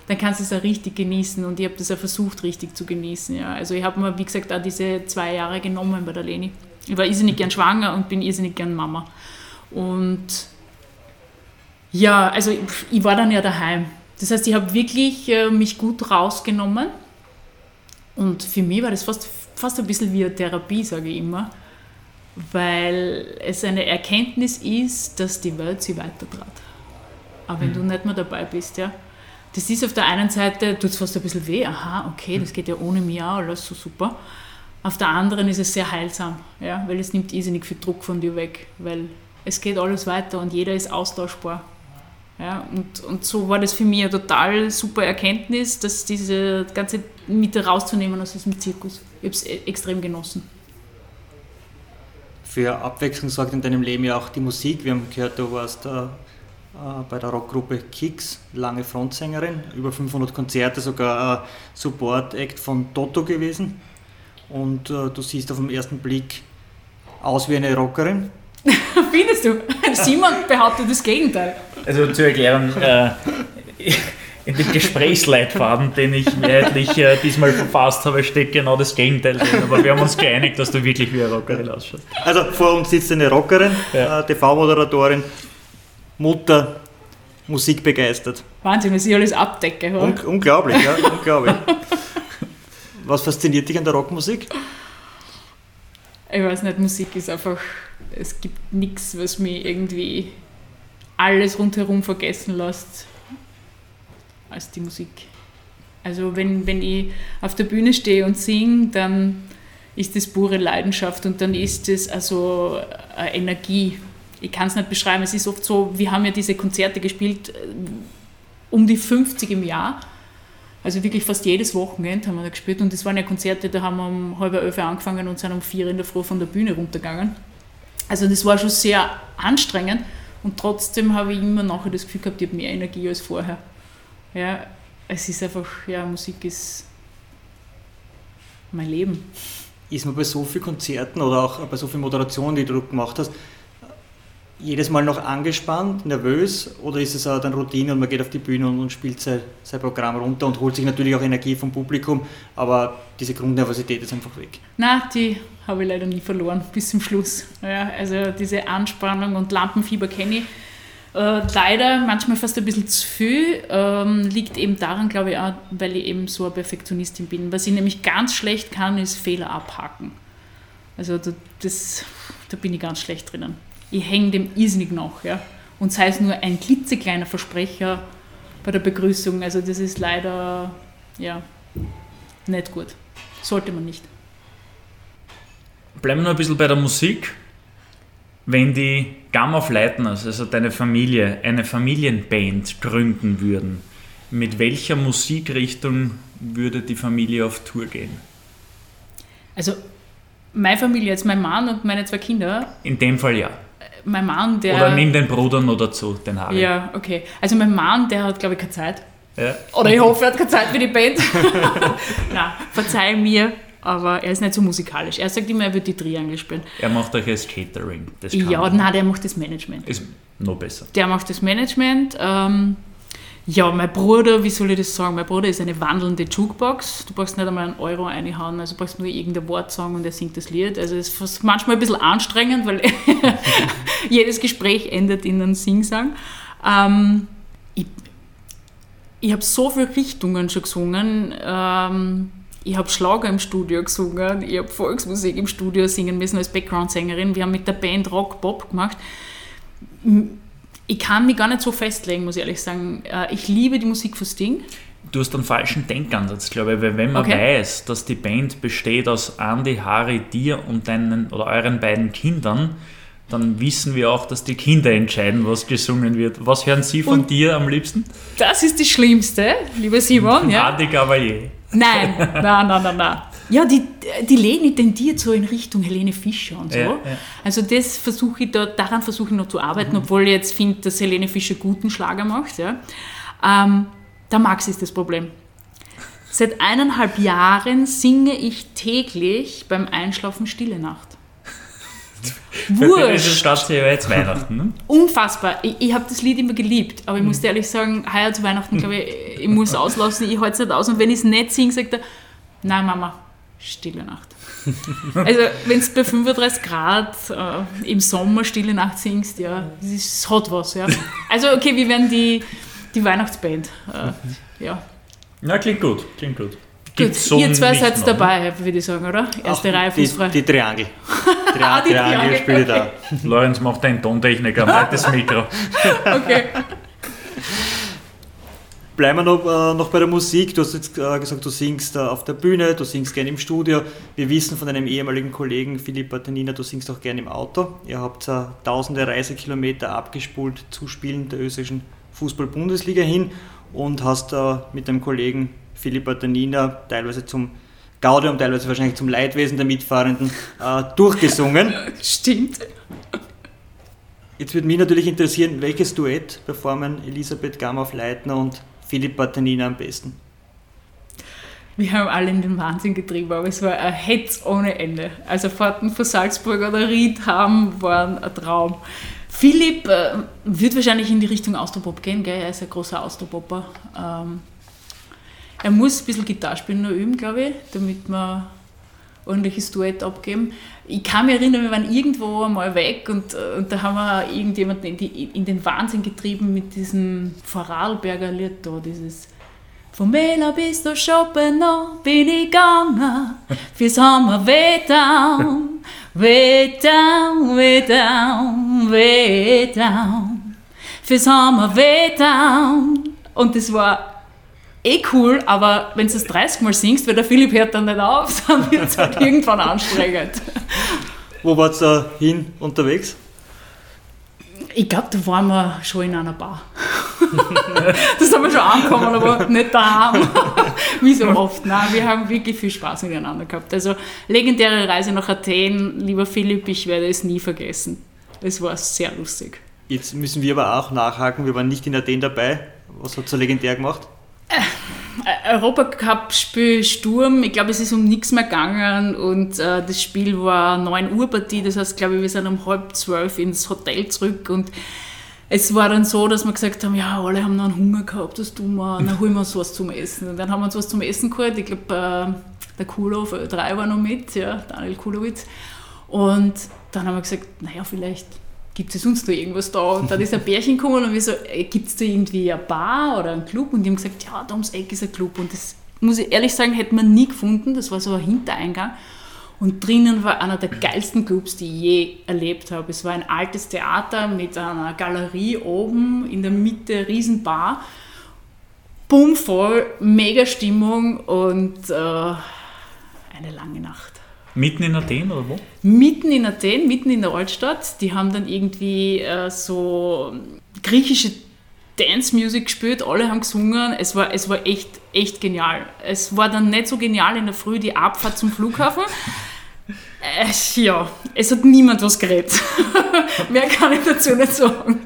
dann kannst du es auch richtig genießen. Und ich habe das auch versucht, richtig zu genießen. Ja. Also ich habe mir, wie gesagt, auch diese zwei Jahre genommen bei der Leni. Ich war irrsinnig gern schwanger und bin irrsinnig gern Mama. Und ja, also ich, ich war dann ja daheim. Das heißt, ich habe wirklich äh, mich gut rausgenommen. Und für mich war das fast, fast ein bisschen wie eine Therapie, sage ich immer weil es eine Erkenntnis ist, dass die Welt sie weitertrat. Aber wenn mhm. du nicht mehr dabei bist, ja. Das ist auf der einen Seite, tut es fast ein bisschen weh, aha, okay, das geht ja ohne mich auch, alles so super. Auf der anderen ist es sehr heilsam, ja, weil es nimmt irrsinnig viel Druck von dir weg, weil es geht alles weiter und jeder ist austauschbar. Ja, und, und so war das für mich eine total super Erkenntnis, dass diese ganze Mitte rauszunehmen aus diesem Zirkus. Ich habe es extrem genossen für Abwechslung sorgt in deinem Leben ja auch die Musik. Wir haben gehört, du warst äh, äh bei der Rockgruppe Kicks, lange Frontsängerin, über 500 Konzerte, sogar äh, Support-Act von Toto gewesen. Und äh, du siehst auf den ersten Blick aus wie eine Rockerin. Findest du? Simon behauptet das Gegenteil. Also zur Erklärung, äh, in dem Gesprächsleitfaden, den ich mehrheitlich äh, diesmal verfasst habe, steht genau das Gegenteil drin. Aber wir haben uns geeinigt, dass du wirklich wie eine Rockerin ausschaust. Also vor uns sitzt eine Rockerin, ja. äh, TV-Moderatorin, Mutter, Musik begeistert. Wahnsinn, was ich alles abdecke. Un unglaublich, ja, unglaublich. Was fasziniert dich an der Rockmusik? Ich weiß nicht, Musik ist einfach, es gibt nichts, was mich irgendwie alles rundherum vergessen lässt als die Musik. Also wenn, wenn ich auf der Bühne stehe und singe, dann ist das pure Leidenschaft und dann ist es also eine Energie. Ich kann es nicht beschreiben. Es ist oft so, wir haben ja diese Konzerte gespielt, äh, um die 50 im Jahr. Also wirklich fast jedes Wochenende haben wir da gespielt und das waren ja Konzerte, da haben wir um halb elf angefangen und sind um vier in der Früh von der Bühne runtergegangen. Also das war schon sehr anstrengend und trotzdem habe ich immer nachher das Gefühl gehabt, ich habe mehr Energie als vorher. Ja, es ist einfach, ja, Musik ist mein Leben. Ist man bei so vielen Konzerten oder auch bei so vielen Moderationen, die du gemacht hast, jedes Mal noch angespannt, nervös oder ist es auch dann Routine und man geht auf die Bühne und, und spielt sein, sein Programm runter und holt sich natürlich auch Energie vom Publikum, aber diese Grundnervosität ist einfach weg? Na, die habe ich leider nie verloren bis zum Schluss. Ja, also diese Anspannung und Lampenfieber kenne ich. Äh, leider manchmal fast ein bisschen zu viel. Ähm, liegt eben daran, glaube ich, auch, weil ich eben so eine Perfektionistin bin. Was ich nämlich ganz schlecht kann, ist Fehler abhaken. Also das, da bin ich ganz schlecht drinnen ich hänge dem irrsinnig nach. Ja. Und sei es nur ein klitzekleiner Versprecher bei der Begrüßung, also das ist leider ja, nicht gut. Sollte man nicht. Bleiben wir noch ein bisschen bei der Musik. Wenn die Gamma Fleitners, also deine Familie, eine Familienband gründen würden, mit welcher Musikrichtung würde die Familie auf Tour gehen? Also meine Familie, jetzt mein Mann und meine zwei Kinder. In dem Fall ja mein Mann, der. Oder nimm den Bruder noch dazu, den Harry. Ja, okay. Also mein Mann, der hat, glaube ich, keine Zeit. Ja. Oder ich hoffe, er hat keine Zeit für die Band. Nein, verzeih mir, aber er ist nicht so musikalisch. Er sagt immer, er wird die Triangel spielen. Er macht euch das Catering. Das ja, nein, der macht das Management. Ist noch besser. Der macht das Management. Ähm, ja, mein Bruder, wie soll ich das sagen? Mein Bruder ist eine wandelnde Jukebox. Du brauchst nicht einmal einen Euro reinhauen, also du brauchst nur irgendein Wort sagen und er singt das Lied. Also es ist manchmal ein bisschen anstrengend, weil jedes Gespräch endet in einem Singsang. Ähm, ich ich habe so viele Richtungen schon gesungen. Ähm, ich habe Schlager im Studio gesungen, ich habe Volksmusik im Studio singen müssen als Background-Sängerin. Wir haben mit der Band Rock Pop gemacht ich kann mich gar nicht so festlegen, muss ich ehrlich sagen. Äh, ich liebe die Musik von Sting. Du hast einen falschen Denkansatz, glaube ich, weil wenn man okay. weiß, dass die Band besteht aus Andy, Harry, dir und deinen oder euren beiden Kindern, dann wissen wir auch, dass die Kinder entscheiden, was gesungen wird. Was hören Sie von und dir am liebsten? Das ist das Schlimmste, lieber Simon. ja. Andy Cavalier. Nein, nein, nein, nein, nein. Ja, die, die Leni tendiert so in Richtung Helene Fischer und so. Ja, ja. Also das versuche ich da, daran versuche ich noch zu arbeiten, mhm. obwohl ich jetzt finde, dass Helene Fischer guten Schlager macht. Ja. Ähm, der Max ist das Problem. Seit eineinhalb Jahren singe ich täglich beim Einschlafen Stille Nacht. Wurscht. Das ist ja jetzt Weihnachten. Ne? Unfassbar. Ich, ich habe das Lied immer geliebt, aber ich muss dir ehrlich sagen, heuer zu Weihnachten, glaube ich, ich muss auslassen, ich halte es nicht aus. Und wenn ich es nicht singe, sagt er, nein Mama, Stille Nacht. also wenn du bei 35 Grad äh, im Sommer Stille Nacht singst, ja, das, ist, hat was. Ja. Also okay, wir werden die, die Weihnachtsband. Äh, ja. ja, klingt gut, klingt gut. Gut, so ihr zwei seid noch, dabei, ne? würde ich sagen, oder? Erste Ach, Reihe Fußfrei. Die, die Triangel. Tri die Triangel spiele ich da. Lorenz macht einen Tontechniker, macht das Mikro. okay. Bleiben wir noch, äh, noch bei der Musik. Du hast jetzt äh, gesagt, du singst äh, auf der Bühne, du singst gerne im Studio. Wir wissen von deinem ehemaligen Kollegen Philipp Batanina, du singst auch gerne im Auto. Ihr habt äh, tausende Reisekilometer abgespult zu Spielen der österreichischen Fußball-Bundesliga hin und hast äh, mit deinem Kollegen Philipp Batanina teilweise zum Gaudium, teilweise wahrscheinlich zum Leidwesen der Mitfahrenden äh, durchgesungen. Stimmt. Jetzt würde mich natürlich interessieren, welches Duett performen Elisabeth Gamov-Leitner und Philipp Batanina am besten? Wir haben alle in den Wahnsinn getrieben, aber es war ein Hetz ohne Ende. Also Fahrten von Salzburg oder Ried haben waren ein Traum. Philipp äh, wird wahrscheinlich in die Richtung Austropop gehen, gell? er ist ein großer Austropopper. Ähm, er muss ein bisschen Gitarre spielen noch üben, glaube ich, damit wir ordentliches Duett abgeben. Ich kann mich erinnern, wir waren irgendwo einmal weg und, äh, und da haben wir irgendjemanden in, die, in den Wahnsinn getrieben mit diesem Vorarlberger Lied da, dieses Vom Mela bis zur Schopenhau bin ich gegangen, fürs Hammer way down, way down, way down, way down, fürs Hammer way down. Und das war eh cool, aber wenn du es 30 Mal singst, weil der Philipp hört dann nicht auf, dann wird es halt irgendwann anstrengend. Wo wart ihr da hin unterwegs? Ich glaube, da waren wir schon in einer Bar. das haben wir schon angekommen, aber nicht daheim. Wie so oft. Nein, wir haben wirklich viel Spaß miteinander gehabt. Also legendäre Reise nach Athen, lieber Philipp, ich werde es nie vergessen. Es war sehr lustig. Jetzt müssen wir aber auch nachhaken, wir waren nicht in Athen dabei. Was hat so legendär gemacht? Äh, Europacup-Spiel Sturm, ich glaube, es ist um nichts mehr gegangen und äh, das Spiel war 9 Uhr Partie, das heißt, glaube ich, wir sind um halb zwölf ins Hotel zurück und es war dann so, dass wir gesagt haben, ja, alle haben noch einen Hunger gehabt, das tun wir, dann holen wir uns was zum Essen. Und dann haben wir uns was zum Essen geholt, ich glaube, äh, der Kulo auf Ö3 war noch mit, ja, Daniel Kulowitz. Und dann haben wir gesagt, naja, vielleicht gibt es sonst noch irgendwas da? Und dann ist ein Bärchen gekommen und wir so, gibt es da irgendwie eine Bar oder einen Club? Und die haben gesagt, ja, da ums Eck ist ein Club. Und das, muss ich ehrlich sagen, hätte man nie gefunden. Das war so ein Hintereingang. Und drinnen war einer der geilsten Clubs, die ich je erlebt habe. Es war ein altes Theater mit einer Galerie oben, in der Mitte, Riesenbar. Bumm voll, mega Stimmung und äh, eine lange Nacht. Mitten in Athen oder wo? Mitten in Athen, mitten in der Altstadt. Die haben dann irgendwie äh, so griechische Dance Music gespielt, alle haben gesungen. Es war, es war echt, echt genial. Es war dann nicht so genial in der Früh die Abfahrt zum Flughafen. Äh, ja, es hat niemand was geredet. Mehr kann ich dazu nicht sagen.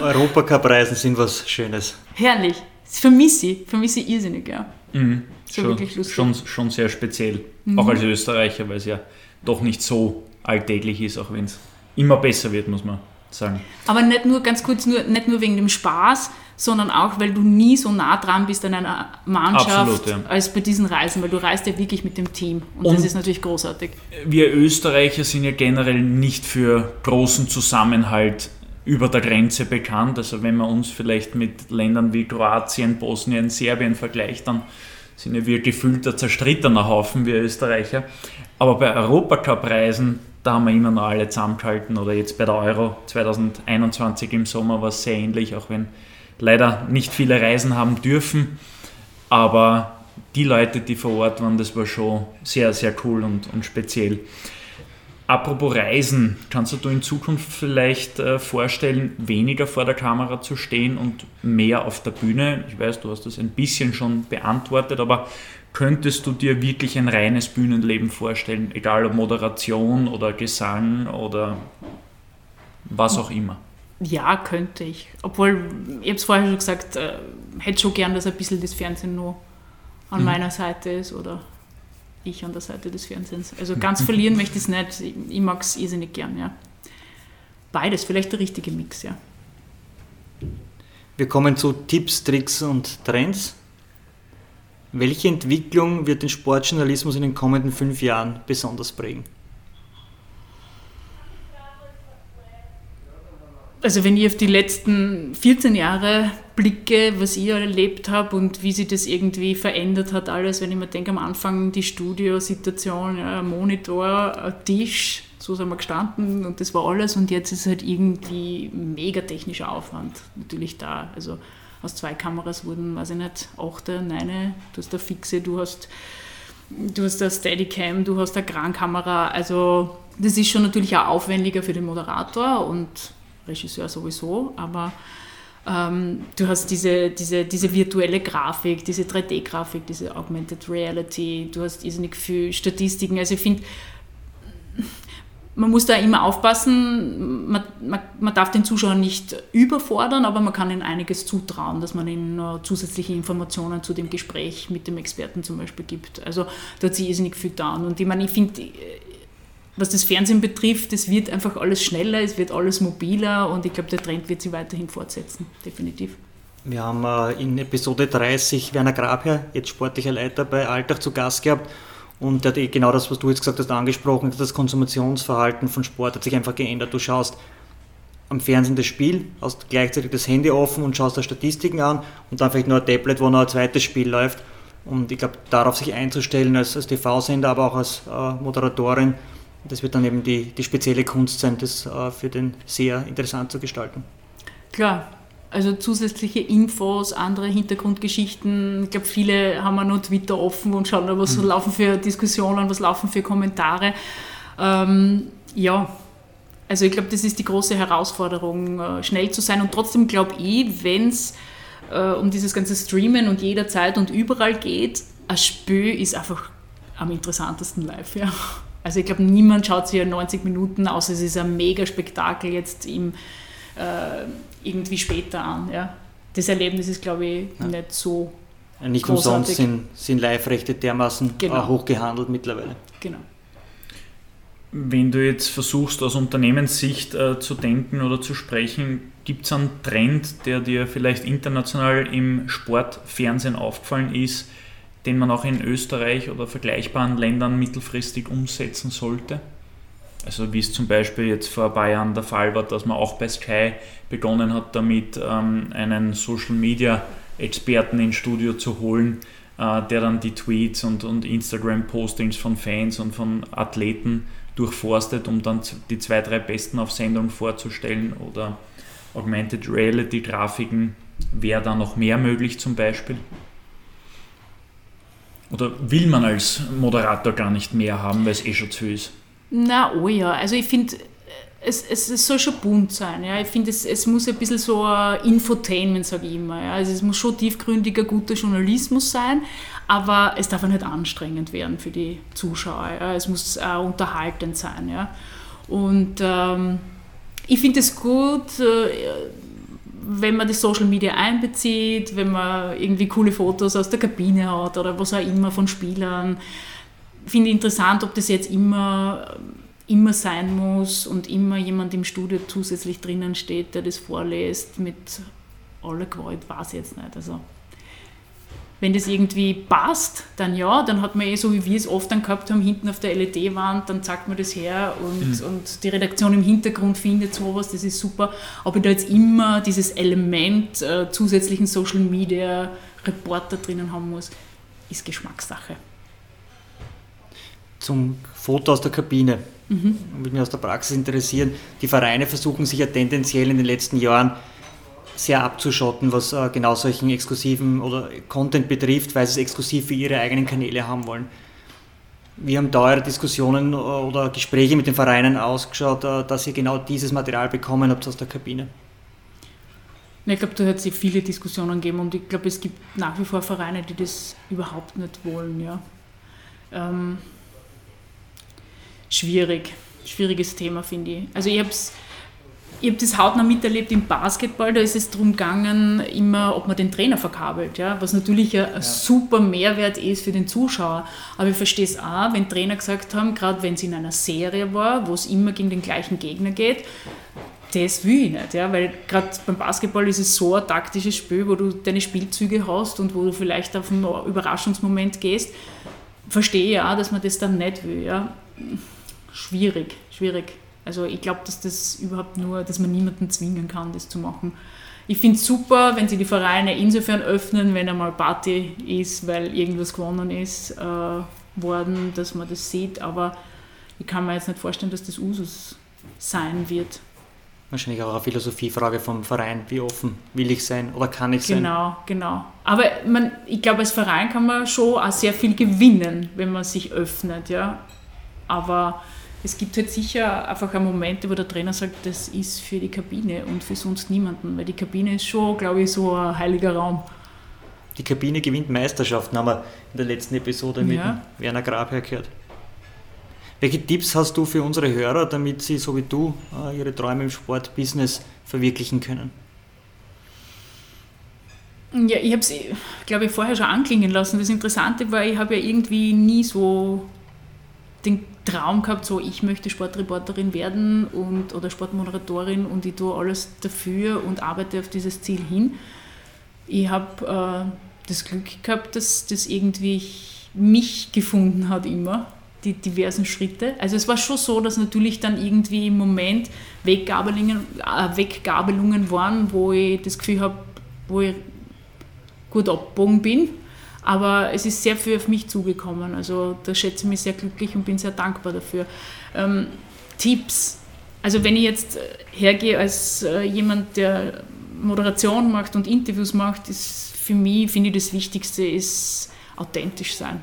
Europacup-Reisen sind was Schönes. Herrlich. Das vermisse ich, vermisse ich irrsinnig, ja. Mhm. So schon, wirklich lustig. Schon, schon sehr speziell, mhm. auch als Österreicher, weil es ja doch nicht so alltäglich ist, auch wenn es immer besser wird, muss man sagen. Aber nicht nur, ganz kurz, nur, nicht nur wegen dem Spaß, sondern auch, weil du nie so nah dran bist an einer Mannschaft Absolut, ja. als bei diesen Reisen, weil du reist ja wirklich mit dem Team und, und, das ist natürlich großartig. Wir Österreicher sind ja generell nicht für großen Zusammenhalt über der Grenze bekannt. Also wenn man uns vielleicht mit Ländern wie Kroatien, Bosnien, Serbien vergleicht, dann sind ja wir gefühlter zerstrittener Haufen, wir Österreicher. Aber bei Europacup-Reisen, da haben wir immer noch alle zusammengehalten. Oder jetzt bei der Euro 2021 im Sommer war es sehr ähnlich, auch wenn leider nicht viele Reisen haben dürfen. Aber die Leute, die vor Ort waren, das war schon sehr, sehr cool und, und speziell. Apropos Reisen, kannst du dir in Zukunft vielleicht äh, vorstellen, weniger vor der Kamera zu stehen und mehr auf der Bühne? Ich weiß, du hast das ein bisschen schon beantwortet, aber könntest du dir wirklich ein reines Bühnenleben vorstellen, egal ob Moderation oder Gesang oder was auch immer? Ja, könnte ich. Obwohl, ich habe es vorher schon gesagt, äh, hätte schon gern, dass ein bisschen das Fernsehen nur an mhm. meiner Seite ist oder ich an der Seite des Fernsehens. Also ganz verlieren möchte ich es nicht. Ich mag es irrsinnig gern, ja. Beides, vielleicht der richtige Mix, ja. Wir kommen zu Tipps, Tricks und Trends. Welche Entwicklung wird den Sportjournalismus in den kommenden fünf Jahren besonders prägen? Also wenn ich auf die letzten 14 Jahre blicke, was ich erlebt habe und wie sich das irgendwie verändert hat, alles, wenn ich mir denke, am Anfang die Studiosituation, ja, ein Monitor, ein Tisch, so sind wir gestanden und das war alles und jetzt ist halt irgendwie mega technischer Aufwand natürlich da. Also aus zwei Kameras wurden, weiß ich nicht, achte, neune, du hast eine fixe, du hast, du hast eine Steadicam, du hast eine Krankamera, also das ist schon natürlich auch aufwendiger für den Moderator und Regisseur sowieso, aber ähm, du hast diese, diese, diese virtuelle Grafik, diese 3D-Grafik, diese Augmented Reality, du hast irrsinnig viel Statistiken. Also ich finde, man muss da immer aufpassen, man, man, man, darf den Zuschauer nicht überfordern, aber man kann ihnen einiges zutrauen, dass man ihnen zusätzliche Informationen zu dem Gespräch mit dem Experten zum Beispiel gibt. Also da hat sich irrsinnig viel getan. Und ich meine, ich finde, was das Fernsehen betrifft, es wird einfach alles schneller, es wird alles mobiler und ich glaube, der Trend wird sich weiterhin fortsetzen, definitiv. Wir haben äh, in Episode 30 Werner Grabherr, jetzt sportlicher Leiter bei Alltag, zu Gast gehabt und der hat eh genau das, was du jetzt gesagt hast, angesprochen. Das Konsumationsverhalten von Sport hat sich einfach geändert. Du schaust am Fernsehen das Spiel, hast gleichzeitig das Handy offen und schaust da Statistiken an und dann vielleicht noch ein Tablet, wo noch ein zweites Spiel läuft. Und ich glaube, darauf sich einzustellen als, als TV-Sender, aber auch als äh, Moderatorin, das wird dann eben die, die spezielle Kunst sein, das äh, für den Seher interessant zu gestalten. Klar, also zusätzliche Infos, andere Hintergrundgeschichten. Ich glaube, viele haben auch noch Twitter offen und schauen, was mhm. laufen für Diskussionen, was laufen für Kommentare. Ähm, ja, also ich glaube, das ist die große Herausforderung, äh, schnell zu sein. Und trotzdem glaube ich, wenn es äh, um dieses ganze Streamen und jederzeit und überall geht, ein Spiel ist einfach am interessantesten live. Ja. Also ich glaube, niemand schaut sich ja 90 Minuten, außer es ist ein mega Spektakel jetzt im, äh, irgendwie später an. Ja. Das Erlebnis ist, glaube ich, ja. nicht so Nicht großartig. umsonst sind, sind Live-Rechte dermaßen genau. hochgehandelt mittlerweile. Genau. Wenn du jetzt versuchst, aus Unternehmenssicht äh, zu denken oder zu sprechen, gibt es einen Trend, der dir vielleicht international im Sportfernsehen aufgefallen ist, den man auch in Österreich oder vergleichbaren Ländern mittelfristig umsetzen sollte? Also wie es zum Beispiel jetzt vor ein paar Jahren der Fall war, dass man auch bei Sky begonnen hat, damit ähm, einen Social Media Experten ins Studio zu holen, äh, der dann die Tweets und, und Instagram-Postings von Fans und von Athleten durchforstet, um dann die zwei, drei Besten auf Sendung vorzustellen oder Augmented Reality Grafiken. Wäre da noch mehr möglich zum Beispiel? Oder will man als Moderator gar nicht mehr haben, weil es eh schon zu viel ist? Na, oh ja. Also ich finde, es, es, es, soll schon bunt sein. Ja. Ich finde, es, es muss ein bisschen so ein Infotainment, sage ich immer. Ja. Also es muss schon tiefgründiger, guter Journalismus sein, aber es darf auch nicht anstrengend werden für die Zuschauer. Ja. Es muss auch unterhaltend sein. Ja. Und ähm, ich finde es gut, äh, wenn man die Social Media einbezieht, wenn man irgendwie coole Fotos aus der Kabine hat oder was auch immer von Spielern. Finde ich interessant, ob das jetzt immer, immer sein muss und immer jemand im Studio zusätzlich drinnen steht, der das vorlässt mit aller Gewalt, weiß ich jetzt nicht. Also wenn das irgendwie passt, dann ja, dann hat man eh so, wie wir es oft dann gehabt haben, hinten auf der LED-Wand, dann zeigt man das her und, mhm. und die Redaktion im Hintergrund findet sowas, das ist super. Ob ich da jetzt immer dieses Element äh, zusätzlichen Social Media Reporter drinnen haben muss, ist Geschmackssache. Zum Foto aus der Kabine. Mhm. Würde mich aus der Praxis interessieren. Die Vereine versuchen sich ja tendenziell in den letzten Jahren sehr abzuschotten, was äh, genau solchen exklusiven oder Content betrifft, weil sie es exklusiv für ihre eigenen Kanäle haben wollen. Wie haben da eure Diskussionen äh, oder Gespräche mit den Vereinen ausgeschaut, äh, dass ihr genau dieses Material bekommen habt aus der Kabine? Ich glaube, da hat es viele Diskussionen gegeben und ich glaube, es gibt nach wie vor Vereine, die das überhaupt nicht wollen. Ja. Ähm, schwierig, schwieriges Thema, finde ich. Also ich habe es ich habe das hautnah miterlebt im Basketball, da ist es darum gegangen, immer, ob man den Trainer verkabelt, ja? was natürlich ein ja. super Mehrwert ist für den Zuschauer. Aber ich verstehe es auch, wenn Trainer gesagt haben, gerade wenn es in einer Serie war, wo es immer gegen den gleichen Gegner geht, das will ich nicht, ja? weil gerade beim Basketball ist es so ein taktisches Spiel, wo du deine Spielzüge hast und wo du vielleicht auf einen Überraschungsmoment gehst, verstehe ich auch, dass man das dann nicht will. Ja? Schwierig, schwierig. Also ich glaube, dass das überhaupt nur, dass man niemanden zwingen kann, das zu machen. Ich finde es super, wenn sie die Vereine insofern öffnen, wenn einmal Party ist, weil irgendwas gewonnen ist äh, worden, dass man das sieht. Aber ich kann mir jetzt nicht vorstellen, dass das Usus sein wird. Wahrscheinlich auch eine Philosophiefrage vom Verein. Wie offen will ich sein oder kann ich sein? Genau, genau. Aber man, ich glaube, als Verein kann man schon auch sehr viel gewinnen, wenn man sich öffnet. Ja? Aber es gibt halt sicher einfach Momente, wo der Trainer sagt, das ist für die Kabine und für sonst niemanden, weil die Kabine ist schon, glaube ich, so ein heiliger Raum. Die Kabine gewinnt Meisterschaften, haben wir in der letzten Episode mit ja. Werner Grabherr gehört. Welche Tipps hast du für unsere Hörer, damit sie, so wie du, äh, ihre Träume im Sportbusiness verwirklichen können? Ja, ich habe es, glaube ich, vorher schon anklingen lassen. Das Interessante war, ich habe ja irgendwie nie so den Traum gehabt, so ich möchte Sportreporterin werden und, oder Sportmoderatorin und ich tue alles dafür und arbeite auf dieses Ziel hin. Ich habe äh, das Glück gehabt, dass das irgendwie mich gefunden hat immer, die diversen Schritte. Also es war schon so, dass natürlich dann irgendwie im Moment Weggabelungen, äh, Weggabelungen waren, wo ich das Gefühl habe, wo ich gut abgebogen bin aber es ist sehr viel auf mich zugekommen. Also da schätze ich mich sehr glücklich und bin sehr dankbar dafür. Ähm, Tipps. Also wenn ich jetzt äh, hergehe als äh, jemand, der Moderation macht und Interviews macht, ist für mich, finde ich, das Wichtigste ist authentisch sein.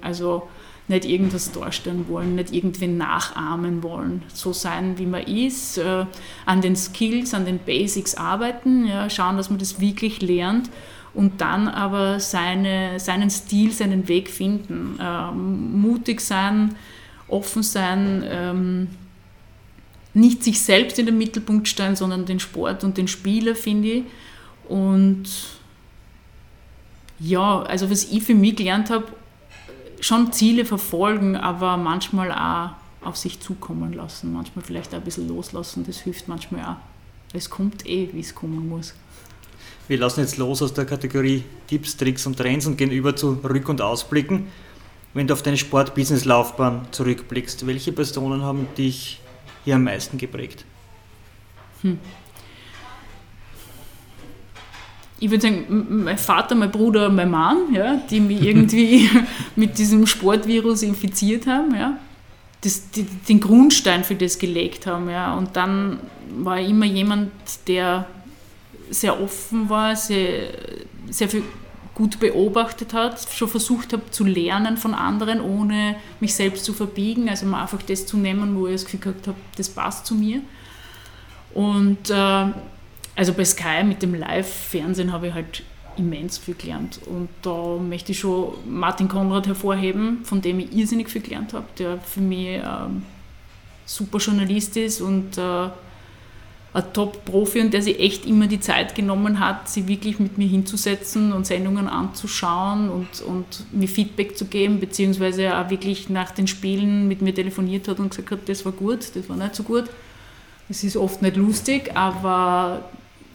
Also nicht irgendwas darstellen wollen, nicht irgendwen nachahmen wollen. So sein, wie man ist, äh, an den Skills, an den Basics arbeiten, ja, schauen, dass man das wirklich lernt und dann aber seine, seinen Stil, seinen Weg finden. Ähm, mutig sein, offen sein, ähm, nicht sich selbst in den Mittelpunkt stellen, sondern den Sport und den Spieler, finde ich. Und ja, also was ich für mich gelernt habe, schon Ziele verfolgen, aber manchmal auch auf sich zukommen lassen, manchmal vielleicht auch ein bisschen loslassen, das hilft manchmal auch. Es kommt eh, wie es kommen muss. Wir lassen jetzt los aus der Kategorie Tipps, Tricks und Trends und gehen über zu Rück- und Ausblicken. Wenn du auf deine Sport-Business-Laufbahn zurückblickst, welche Personen haben dich hier am meisten geprägt? Hm. Ich würde sagen, mein Vater, mein Bruder, mein Mann, ja, die mich irgendwie mit diesem Sportvirus infiziert haben, ja, das, die, den Grundstein für das gelegt haben. Ja. Und dann war ich immer jemand, der sehr offen war, sehr, sehr viel gut beobachtet hat, schon versucht habe zu lernen von anderen, ohne mich selbst zu verbiegen, also mal einfach das zu nehmen, wo ich das Gefühl gehabt habe, das passt zu mir. Und äh, also bei Sky mit dem Live-Fernsehen habe ich halt immens viel gelernt. Und da möchte ich schon Martin Konrad hervorheben, von dem ich irrsinnig viel gelernt habe, der für mich ähm, super Journalist ist und äh, ein Top-Profi und der sich echt immer die Zeit genommen hat, sich wirklich mit mir hinzusetzen und Sendungen anzuschauen und, und mir Feedback zu geben, beziehungsweise auch wirklich nach den Spielen mit mir telefoniert hat und gesagt hat, das war gut, das war nicht so gut. Es ist oft nicht lustig, aber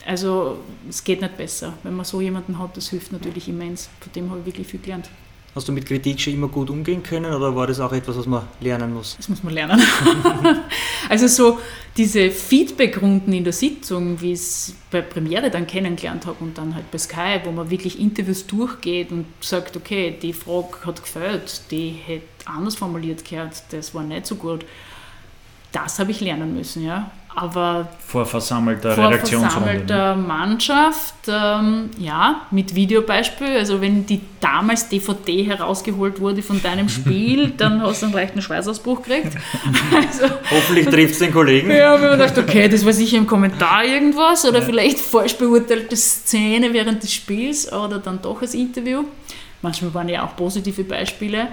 also es geht nicht besser. Wenn man so jemanden hat, das hilft natürlich immens. Von dem habe ich wirklich viel gelernt. Hast du mit Kritik schon immer gut umgehen können oder war das auch etwas, was man lernen muss? Das muss man lernen. also so diese Feedback-Runden in der Sitzung, wie ich es bei Premiere dann kennengelernt habe und dann halt bei Sky, wo man wirklich Interviews durchgeht und sagt, okay, die Frage hat gefällt, die hätte anders formuliert gehört, das war nicht so gut. Das habe ich lernen müssen, ja aber vor versammelter vor versammelter Mannschaft, ähm, ja, mit Videobeispiel. Also wenn die damals DVD herausgeholt wurde von deinem Spiel, dann hast du einen leichten Schweißausbruch gekriegt. Also, Hoffentlich trifft es den Kollegen. Ja, wir haben gedacht, okay, das war sicher im Kommentar irgendwas oder ja. vielleicht falsch beurteilte Szene während des Spiels oder dann doch als Interview. Manchmal waren ja auch positive Beispiele.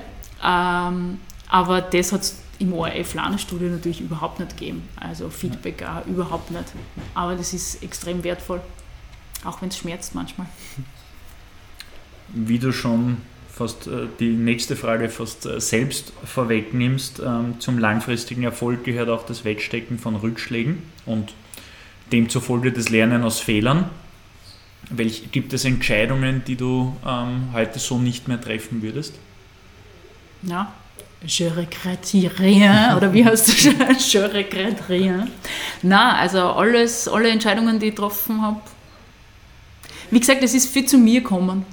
Ähm, aber das hat es im ORF-Lernstudio natürlich überhaupt nicht geben. Also Feedback auch überhaupt nicht. Aber das ist extrem wertvoll, auch wenn es schmerzt manchmal. Wie du schon fast äh, die nächste Frage fast äh, selbst vorwegnimmst, ähm, zum langfristigen Erfolg gehört auch das Wegstecken von Rückschlägen und demzufolge das Lernen aus Fehlern. Welch, gibt es Entscheidungen, die du ähm, heute so nicht mehr treffen würdest? Ja, Je regrette rien, oder wie heißt das? Je regrette rien. Nein, also alles, alle Entscheidungen, die ich getroffen habe, wie gesagt, es ist viel zu mir gekommen.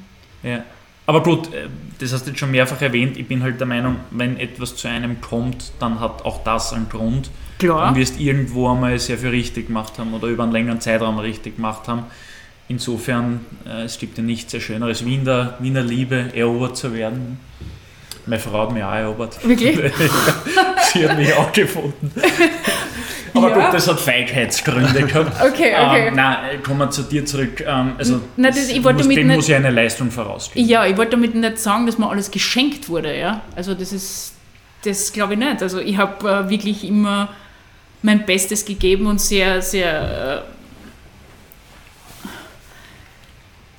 Ja. Aber gut, äh, das hast du jetzt schon mehrfach erwähnt. Ich bin halt der Meinung, wenn etwas zu einem kommt, dann hat auch das einen Grund. Klar. Und wirst irgendwo einmal sehr viel richtig gemacht haben oder über einen längeren Zeitraum richtig gemacht haben. Insofern, äh, es gibt ja nichts sehr Schöneres, wie in der, wie in der Liebe erobert zu werden. Meine Frau hat mich auch erobert. Wirklich? Sie hat mich auch gefunden. Aber ja. gut, das hat Feigheitsgründe gehabt. Okay, okay. Ähm, nein, kommen wir zu dir zurück. Ähm, also, nein, das, ich muss, dem muss ja eine Leistung vorausgehen. Ja, ich wollte damit nicht sagen, dass mir alles geschenkt wurde. Ja? Also das ist, das glaube ich nicht. Also ich habe äh, wirklich immer mein Bestes gegeben und sehr, sehr... Äh,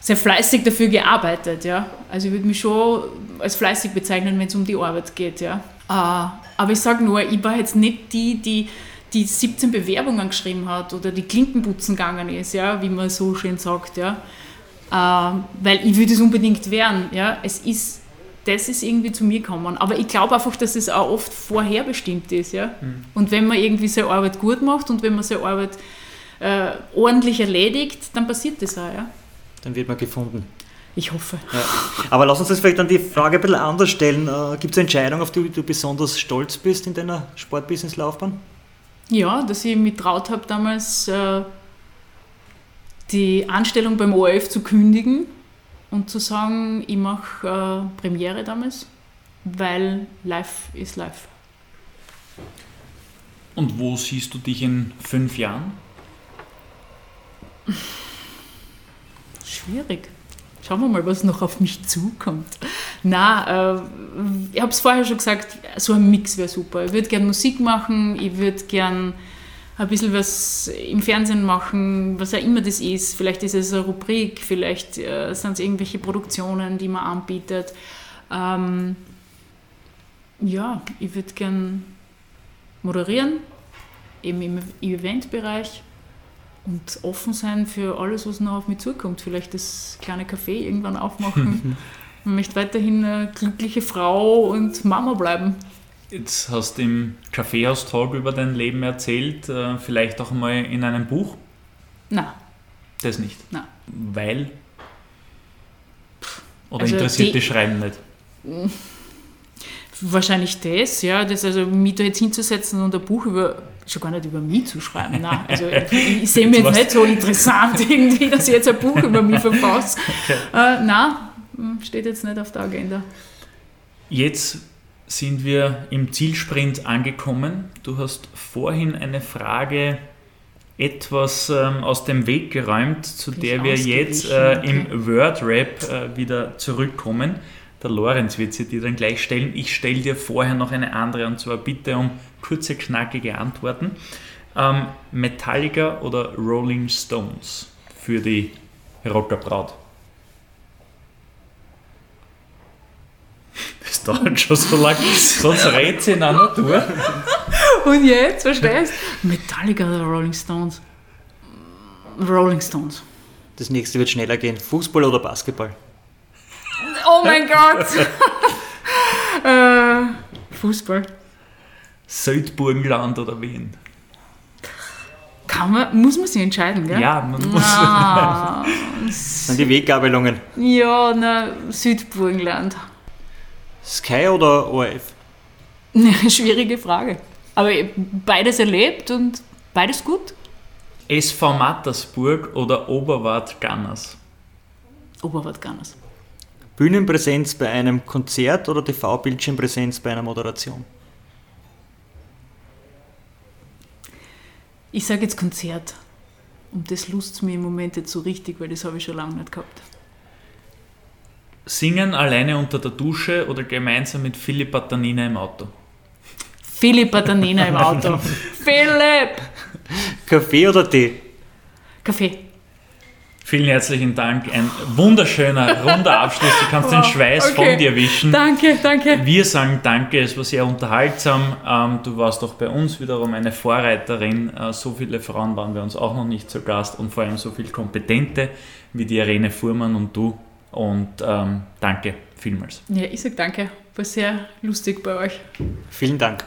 sehr fleißig dafür gearbeitet, ja. Also ich würde mich schon als fleißig bezeichnen, wenn es um die Arbeit geht, ja. Uh, aber ich sage nur, ich war jetzt nicht die, die die 17 Bewerbungen geschrieben hat oder die Klinkenputzen gegangen ist, ja, wie man so schön sagt, ja. Uh, weil ich würde es unbedingt werden, ja. Es ist, das ist irgendwie zu mir gekommen. Aber ich glaube einfach, dass es auch oft vorherbestimmt ist, ja. Mhm. Und wenn man irgendwie seine Arbeit gut macht und wenn man seine Arbeit äh, ordentlich erledigt, dann passiert das auch, ja dann wird man gefunden. Ich hoffe. Ja. Aber lass uns das vielleicht dann die Frage ein bisschen anders stellen. Äh, Gibt es Entscheidungen, auf die du besonders stolz bist in deiner Sportbusiness-Laufbahn? Ja, dass ich mich traut habe, damals äh, die Anstellung beim ORF zu kündigen und zu sagen, ich mache äh, Premiere damals weil life is life. Und wo siehst du dich in fünf Jahren? Schwierig. Schauen wir mal, was noch auf mich zukommt. Na, äh, ich habe es vorher schon gesagt, so ein Mix wäre super. Ich würde gerne Musik machen, ich würde gerne ein bisschen was im Fernsehen machen, was auch immer das ist. Vielleicht ist es eine Rubrik, vielleicht äh, sind es irgendwelche Produktionen, die man anbietet. Ähm, ja, ich würde gerne moderieren, eben im Eventbereich und offen sein für alles, was noch auf mich zukommt. Vielleicht das kleine Café irgendwann aufmachen. Ich möchte weiterhin eine glückliche Frau und Mama bleiben. Jetzt hast du im Kaffeehaustag über dein Leben erzählt, äh, vielleicht auch mal in einem Buch? Nein. Das nicht? Nein. Weil? Oder Also interessiert die- dich Schreiben nicht? Wahrscheinlich das, ja, das also mich da jetzt hinzusetzen und ein Buch über, schon gar nicht über mich zu schreiben. Nein, also ich, ich sehe mich jetzt nicht so interessant irgendwie, dass ich jetzt ein Buch über mich verfasse. Äh, nein, steht jetzt nicht auf der Agenda. Jetzt sind wir im Zielsprint angekommen. Du hast vorhin eine Frage etwas ähm, aus dem Weg geräumt, zu Bin der wir jetzt äh, im Word-Rap äh, wieder zurückkommen. Der Lorenz wird sie dir dann gleich stellen. Ich stelle dir vorher noch eine andere und zwar bitte um kurze, knackige Antworten. Ähm, Metallica oder Rolling Stones für die Rockerbraut? Das dauert schon so lange, sonst redet sie in einer Tour. Und jetzt, verstehst du? Metallica oder Rolling Stones? Rolling Stones. Das nächste wird schneller gehen. Fußball oder Basketball? Oh mein Gott! äh, Fußball. Südburgenland oder Wien? Kann man, muss man sich entscheiden, gell? Ja, man muss. Ah, Das sind die Weggabelungen. ja, na, Südburgenland. Sky oder ORF? Eine schwierige Frage. Aber beides erlebt und beides gut. SV Mattersburg oder Oberwart Ganners? Oberwart Ganners. Bühnenpräsenz bei einem Konzert oder TV-Bildschirmpräsenz bei einer Moderation? Ich sage jetzt Konzert. Und das lust mir im Moment jetzt so richtig, weil das habe ich schon lange nicht gehabt. Singen alleine unter der Dusche oder gemeinsam mit Philipp Batanina im Auto? Philipp Batanina im Auto. Philipp! Kaffee oder Tee? Kaffee. Vielen herzlichen Dank. Ein wunderschöner, runder Abschluss. Du kannst den Wow, Schweiß okay. von dir wischen. Danke, danke. Wir sagen danke, es war sehr unterhaltsam. Ähm, du warst auch bei uns wiederum eine Vorreiterin. Äh, so viele Frauen waren bei uns auch noch nicht zu Gast und vor allem so viel Kompetente wie die Irene Fuhrmann und du. Und ähm, danke vielmals. Ja, ich sage danke. War sehr lustig bei euch. Vielen Dank.